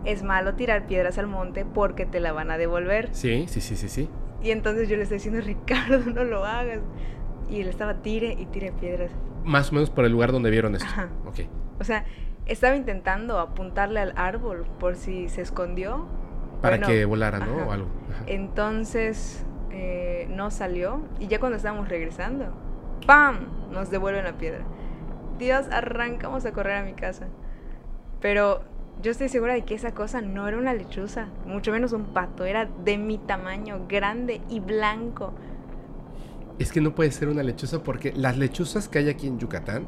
S2: es malo tirar piedras al monte porque te la van a devolver.
S1: Sí, sí, sí, sí, sí.
S2: Y entonces yo le estoy diciendo, Ricardo, no lo hagas. Y él estaba tire y tire piedras.
S1: Más o menos por el lugar donde vieron esto.
S2: Ajá.
S1: Ok.
S2: O sea, estaba intentando apuntarle al árbol por si se escondió.
S1: Para
S2: Bueno,
S1: que volara, ¿no?
S2: ajá.
S1: O algo. Ajá.
S2: Entonces eh, no salió y ya cuando estábamos regresando, ¡pam! Nos devuelven la piedra. Dios, arrancamos a correr a mi casa. Pero yo estoy segura de que esa cosa no era una lechuza, mucho menos un pato, era de mi tamaño, grande y blanco.
S1: Es que no puede ser una lechuza porque las lechuzas que hay aquí en Yucatán,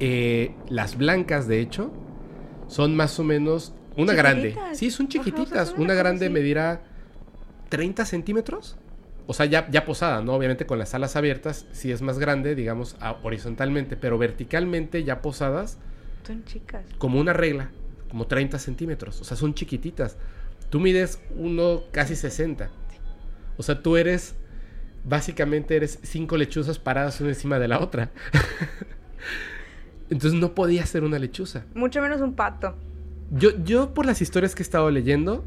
S1: eh, las blancas de hecho, son más o menos una grande. Sí, son
S2: Ajá, o sea,
S1: chiquititas.
S2: son
S1: una grande medirá 30 centímetros. O sea, ya, ya posada, ¿no? Obviamente con las alas abiertas, sí es más grande, digamos, horizontalmente, pero verticalmente ya posadas,
S2: Son chicas.
S1: como una regla, como 30 centímetros. O sea, son chiquititas. Tú mides uno casi 60. O sea, tú eres, básicamente eres cinco lechuzas paradas una encima de la otra. Entonces no podía ser una lechuza.
S2: Mucho menos un pato.
S1: Yo, yo por las historias que he estado leyendo,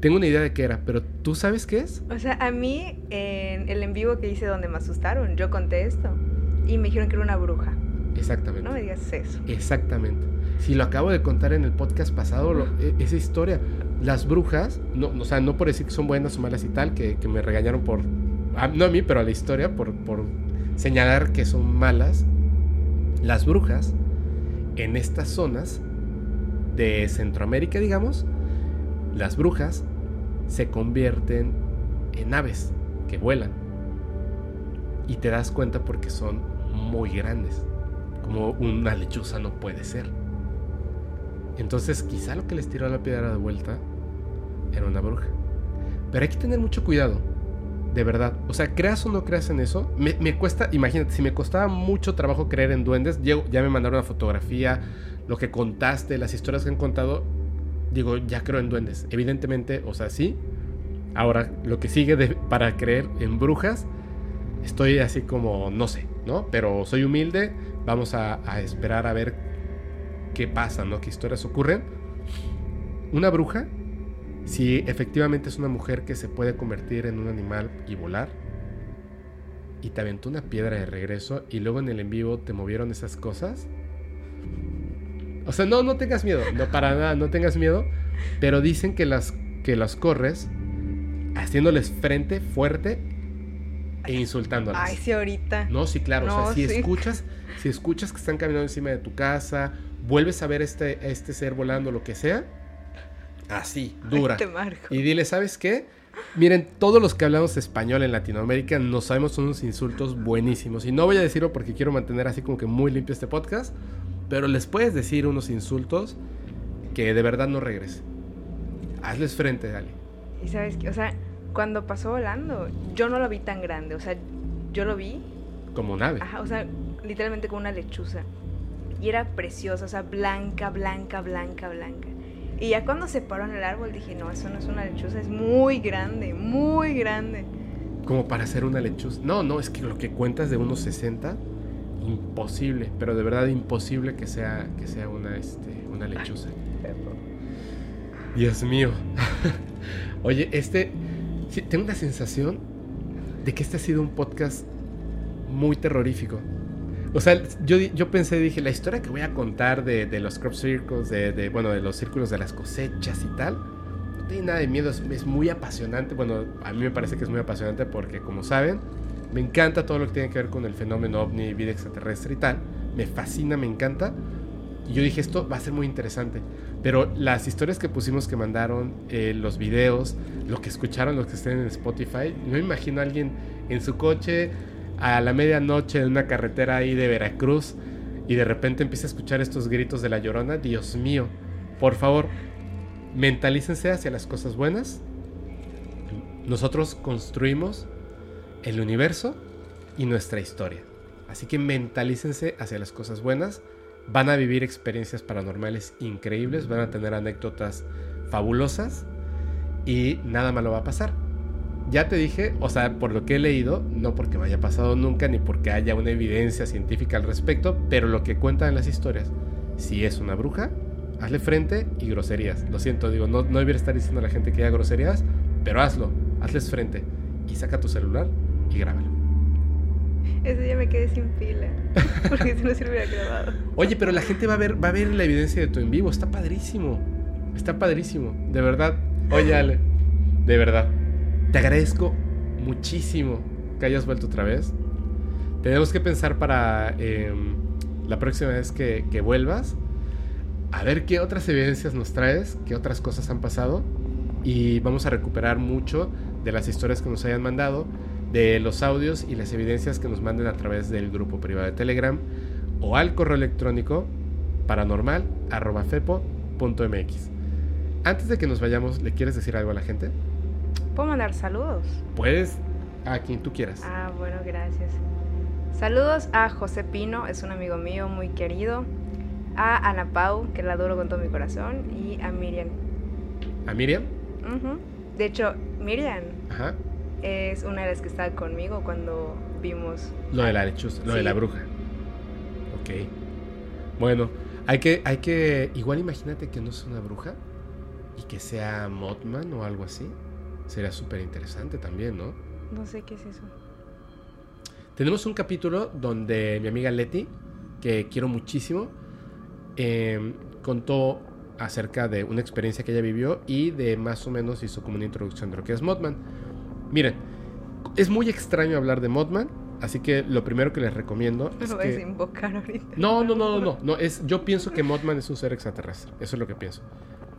S1: tengo una idea de qué era, pero ¿tú sabes qué es?
S2: O sea, a mí en el en vivo que hice donde me asustaron, yo conté esto. Y me dijeron que era una bruja.
S1: Exactamente.
S2: No me digas eso.
S1: Exactamente. Si lo acabo de contar en el podcast pasado, e- esa historia. Las brujas, no, o sea, no por decir que son buenas o malas y tal, que, me regañaron por, no a mí, pero a la historia, por, por señalar que son malas. Las brujas, en estas zonas de Centroamérica, digamos, las brujas se convierten en aves que vuelan. Y te das cuenta porque son muy grandes como una lechuza no puede ser. Entonces, quizá lo que les tiró la piedra de vuelta era una bruja. Pero hay que tener mucho cuidado, de verdad. O sea, creas o no creas en eso, me, me cuesta, imagínate, si me costaba mucho trabajo creer en duendes, llego- ya me mandaron una fotografía, lo que contaste, las historias que han contado, digo, ya creo en duendes. Evidentemente, o sea, sí. Ahora, lo que sigue para creer en brujas, estoy así como, no sé, ¿no? Pero soy humilde, vamos a esperar a ver qué pasa, ¿no? ¿Qué historias ocurren? Una bruja, si efectivamente es una mujer que se puede convertir en un animal y volar, y te aventó una piedra de regreso y luego en el en vivo te movieron esas cosas. O sea, no, no tengas miedo, no para nada, no tengas miedo, pero dicen que las, que las corres haciéndoles frente fuerte e insultándolas.
S2: Ay, sí, ahorita.
S1: No, sí, claro. o sea, si
S2: sí.
S1: escuchas, si escuchas que están caminando encima de tu casa, vuelves a ver este, este ser volando, lo que sea, así, dura.
S2: Te marco.
S1: Y dile, ¿sabes qué? Miren, todos los que hablamos español en Latinoamérica nos sabemos unos insultos buenísimos. Y no voy a decirlo porque quiero mantener así como que muy limpio este podcast. Pero les puedes decir unos insultos que de verdad no regresen. Hazles frente, dale.
S2: Y sabes que, o sea, cuando pasó volando, yo no lo vi tan grande. O sea, yo lo vi,
S1: Como un ave.
S2: ajá, o sea, literalmente como una lechuza. Y era preciosa, o sea, blanca, blanca, blanca, blanca. Y ya cuando se paró en el árbol dije, no, eso no es una lechuza, es muy grande, muy grande.
S1: Como para hacer una lechuza. No, no, es que lo que cuentas de unos 60, imposible, pero de verdad imposible que sea, que sea una, este, una lechuza. Dios mío. Oye, este. sí, tengo una sensación de que este ha sido un podcast muy terrorífico. O sea, yo, yo pensé, dije, la historia que voy a contar de, de los crop circles, de, de, bueno, de los círculos de las cosechas y tal, no tiene nada de miedo, es, es muy apasionante. Bueno, a mí me parece que es muy apasionante porque, como saben, me encanta todo lo que tiene que ver con el fenómeno ovni, vida extraterrestre y tal. Me fascina, me encanta. Y yo dije, esto va a ser muy interesante. Pero las historias que pusimos que mandaron, eh, los videos, lo que escucharon, los que estén en Spotify, no imagino a alguien en su coche a la medianoche en una carretera ahí de Veracruz y de repente empieza a escuchar estos gritos de la llorona. Dios mío, por favor, mentalícense hacia las cosas buenas. Nosotros construimos el universo y nuestra historia. Así que mentalícense hacia las cosas buenas. Van a vivir experiencias paranormales increíbles, van a tener anécdotas fabulosas y nada malo va a pasar. Ya te dije, o sea, por lo que he leído, no porque me haya pasado nunca ni porque haya una evidencia científica al respecto, pero lo que cuentan en las historias, si es una bruja, hazle frente y groserías. Lo siento, digo, no, no debería estar diciendo a la gente que haga groserías, pero hazlo, hazles frente y saca tu celular y grábalo.
S2: Ese día me quedé sin pila. Porque si no se hubiera grabado.
S1: Oye, pero la gente va a ver, va a ver la evidencia de tu en vivo. Está padrísimo. Está padrísimo. De verdad. Oye, Ale. De verdad. Te agradezco muchísimo que hayas vuelto otra vez. Tenemos que pensar para em, la próxima vez que, que vuelvas. A ver qué otras evidencias nos traes. Qué otras cosas han pasado. Y vamos a recuperar mucho de las historias que nos hayan mandado. De los audios y las evidencias que nos manden a través del grupo privado de Telegram o al correo electrónico paranormal.fepo.mx. Antes de que nos vayamos, ¿le quieres decir algo a la gente?
S2: ¿Puedo mandar saludos?
S1: Puedes a quien tú quieras.
S2: Ah, bueno, gracias. Saludos a José Pino, es un amigo mío muy querido. A Ana Pau, que la adoro con todo mi corazón. Y a Miriam.
S1: A Miriam.
S2: Ujú. De hecho, Miriam
S1: Ajá.
S2: es una de las que estaba conmigo cuando vimos.
S1: Lo de la lechuza, lo de la bruja. Ok. Bueno, hay que, hay que. Igual imagínate que no es una bruja y que sea Mothman o algo así. Sería súper interesante también, ¿no?
S2: No sé qué es eso.
S1: Tenemos un capítulo donde mi amiga Leti, que quiero muchísimo, eh, contó acerca de una experiencia que ella vivió y de más o menos hizo como una introducción de lo que es Mothman. Miren, es muy extraño hablar de Mothman, así que lo primero que les recomiendo es
S2: lo
S1: que...
S2: invocar ahorita.
S1: No, no, no, no, no, no, es, yo pienso que Mothman es un ser extraterrestre, eso es lo que pienso.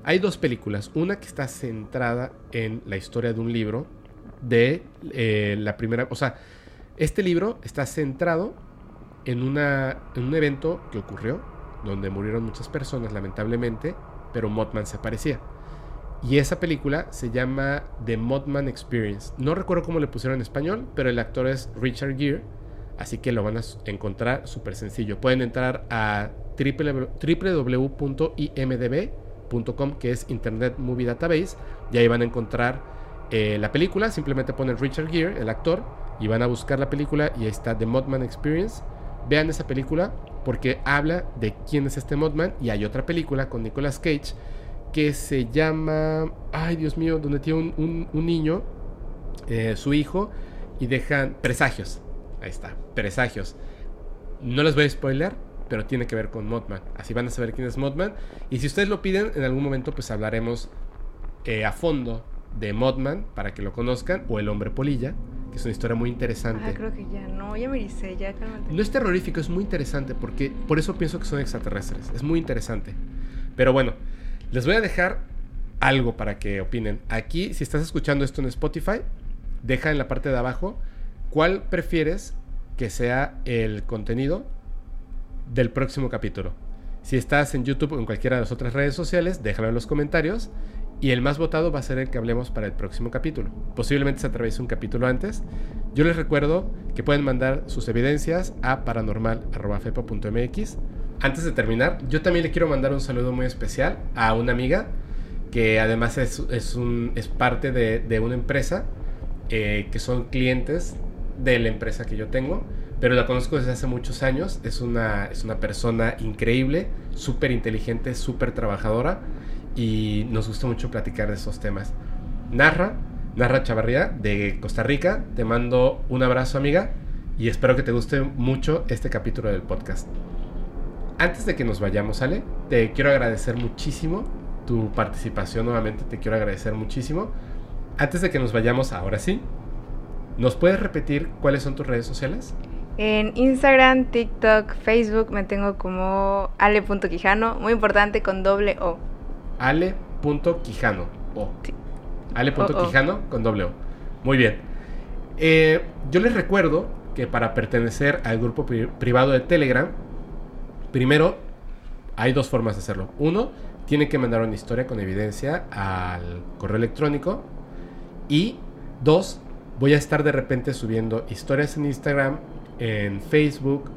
S1: Hay dos películas, una que está centrada en la historia de un libro de eh, la primera, o sea, este libro está centrado en, una, un evento que ocurrió, donde murieron muchas personas lamentablemente, pero Mothman se aparecía. Y esa película se llama The Mothman Experience. No recuerdo cómo le pusieron en español, pero el actor es Richard Gere, así que lo van a encontrar súper sencillo. Pueden entrar a www.imdb.com, que es Internet Movie Database, y ahí van a encontrar eh, la película. Simplemente ponen Richard Gere, el actor, y van a buscar la película, y ahí está The Mothman Experience. Vean esa película porque habla de quién es este Mothman, y hay otra película con Nicolas Cage que se llama, ay Dios mío, donde tiene un, un- un niño, eh, su hijo, y dejan presagios. Ahí está, presagios. No les voy a spoiler, pero tiene que ver con Mothman. Así van a saber quién es Mothman. Y si ustedes lo piden, en algún momento pues hablaremos eh, a fondo de Mothman para que lo conozcan, o El Hombre Polilla, que es una historia muy interesante.
S2: Ah, creo que ya. No, ya me dice, ya cálmate.
S1: No es terrorífico, es muy interesante porque por eso pienso que son extraterrestres. Es muy interesante. Pero bueno, les voy a dejar algo para que opinen. Aquí, si estás escuchando esto en Spotify, deja en la parte de abajo cuál prefieres que sea el contenido del próximo capítulo. Si estás en YouTube o en cualquiera de las otras redes sociales, déjalo en los comentarios. Y el más votado va a ser el que hablemos para el próximo capítulo. Posiblemente se atraviese un capítulo antes. Yo les recuerdo que pueden mandar sus evidencias a paranormal.fepa.mx. Antes de terminar, yo también le quiero mandar un saludo muy especial a una amiga que además es, es, parte de, de una empresa eh, que son clientes de la empresa que yo tengo, pero la conozco desde hace muchos años. Es una, es una persona increíble, súper inteligente, súper trabajadora y nos gusta mucho platicar de esos temas. Narra, Narra Chavarría de Costa Rica, te mando un abrazo amiga y espero que te guste mucho este capítulo del podcast. Antes de que nos vayamos, Ale, te quiero agradecer muchísimo tu participación nuevamente, te quiero agradecer muchísimo. Antes de que nos vayamos, ahora sí, ¿nos puedes repetir cuáles son tus redes sociales?
S2: En Instagram, TikTok, Facebook me tengo como ale.quijano, muy importante con doble O.
S1: Ale.quijano, O. Ale.quijano con doble O. Muy bien. Eh, yo les recuerdo que para pertenecer al grupo privado de Telegram, primero hay dos formas de hacerlo. Uno, tiene que mandar una historia con evidencia al correo electrónico. Y dos, voy a estar de repente subiendo historias en Instagram, en Facebook,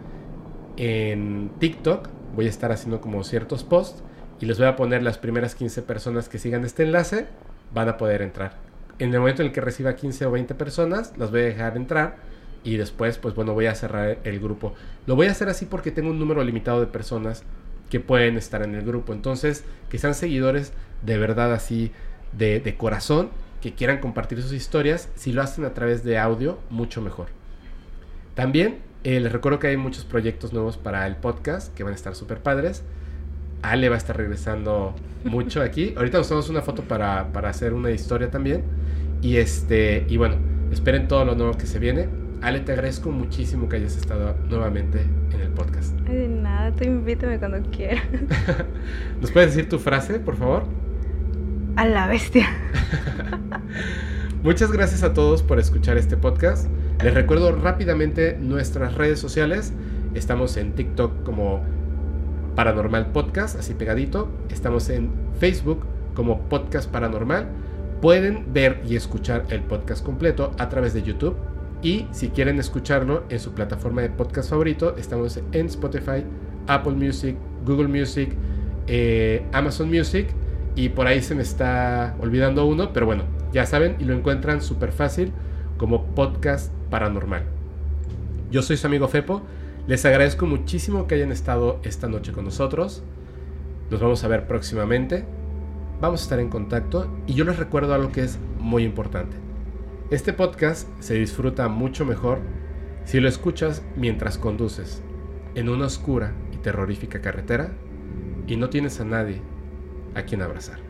S1: en TikTok. Voy a estar haciendo como ciertos posts y les voy a poner las primeras 15 personas que sigan este enlace, van a poder entrar. En el momento en el que reciba 15 o 20 personas, las voy a dejar entrar y después, pues bueno, voy a cerrar el grupo. Lo voy a hacer así porque tengo un número limitado de personas que pueden estar en el grupo. Entonces, que sean seguidores de verdad así, de, de corazón, que quieran compartir sus historias. Si lo hacen a través de audio, mucho mejor. También eh, les recuerdo que hay muchos proyectos nuevos para el podcast que van a estar súper padres. Ale va a estar regresando mucho aquí. Ahorita nos tomamos una foto para, para, hacer una historia también. Y este, y bueno, esperen todo lo nuevo que se viene. Ale, te agradezco muchísimo que hayas estado nuevamente en el podcast.
S2: Ay, de nada, tú invítame cuando quieras.
S1: ¿Nos puedes decir tu frase, por favor?
S2: A la bestia.
S1: Muchas gracias a todos por escuchar este podcast. Les recuerdo rápidamente nuestras redes sociales. Estamos en TikTok como Paranormal Podcast, así pegadito. Estamos en Facebook como Podcast Paranormal. Pueden ver y escuchar el podcast completo a través de YouTube. Y si quieren escucharlo en su plataforma de podcast favorito, estamos en Spotify, Apple Music, Google Music, eh, Amazon Music. Y por ahí se me está olvidando uno, pero bueno, ya saben y lo encuentran súper fácil como podcast paranormal. Yo soy su amigo Fepo, les agradezco muchísimo que hayan estado esta noche con nosotros. Nos vamos a ver próximamente. Vamos a estar en contacto y yo les recuerdo algo que es muy importante. Este podcast se disfruta mucho mejor si lo escuchas mientras conduces en una oscura y terrorífica carretera y no tienes a nadie a quien abrazar.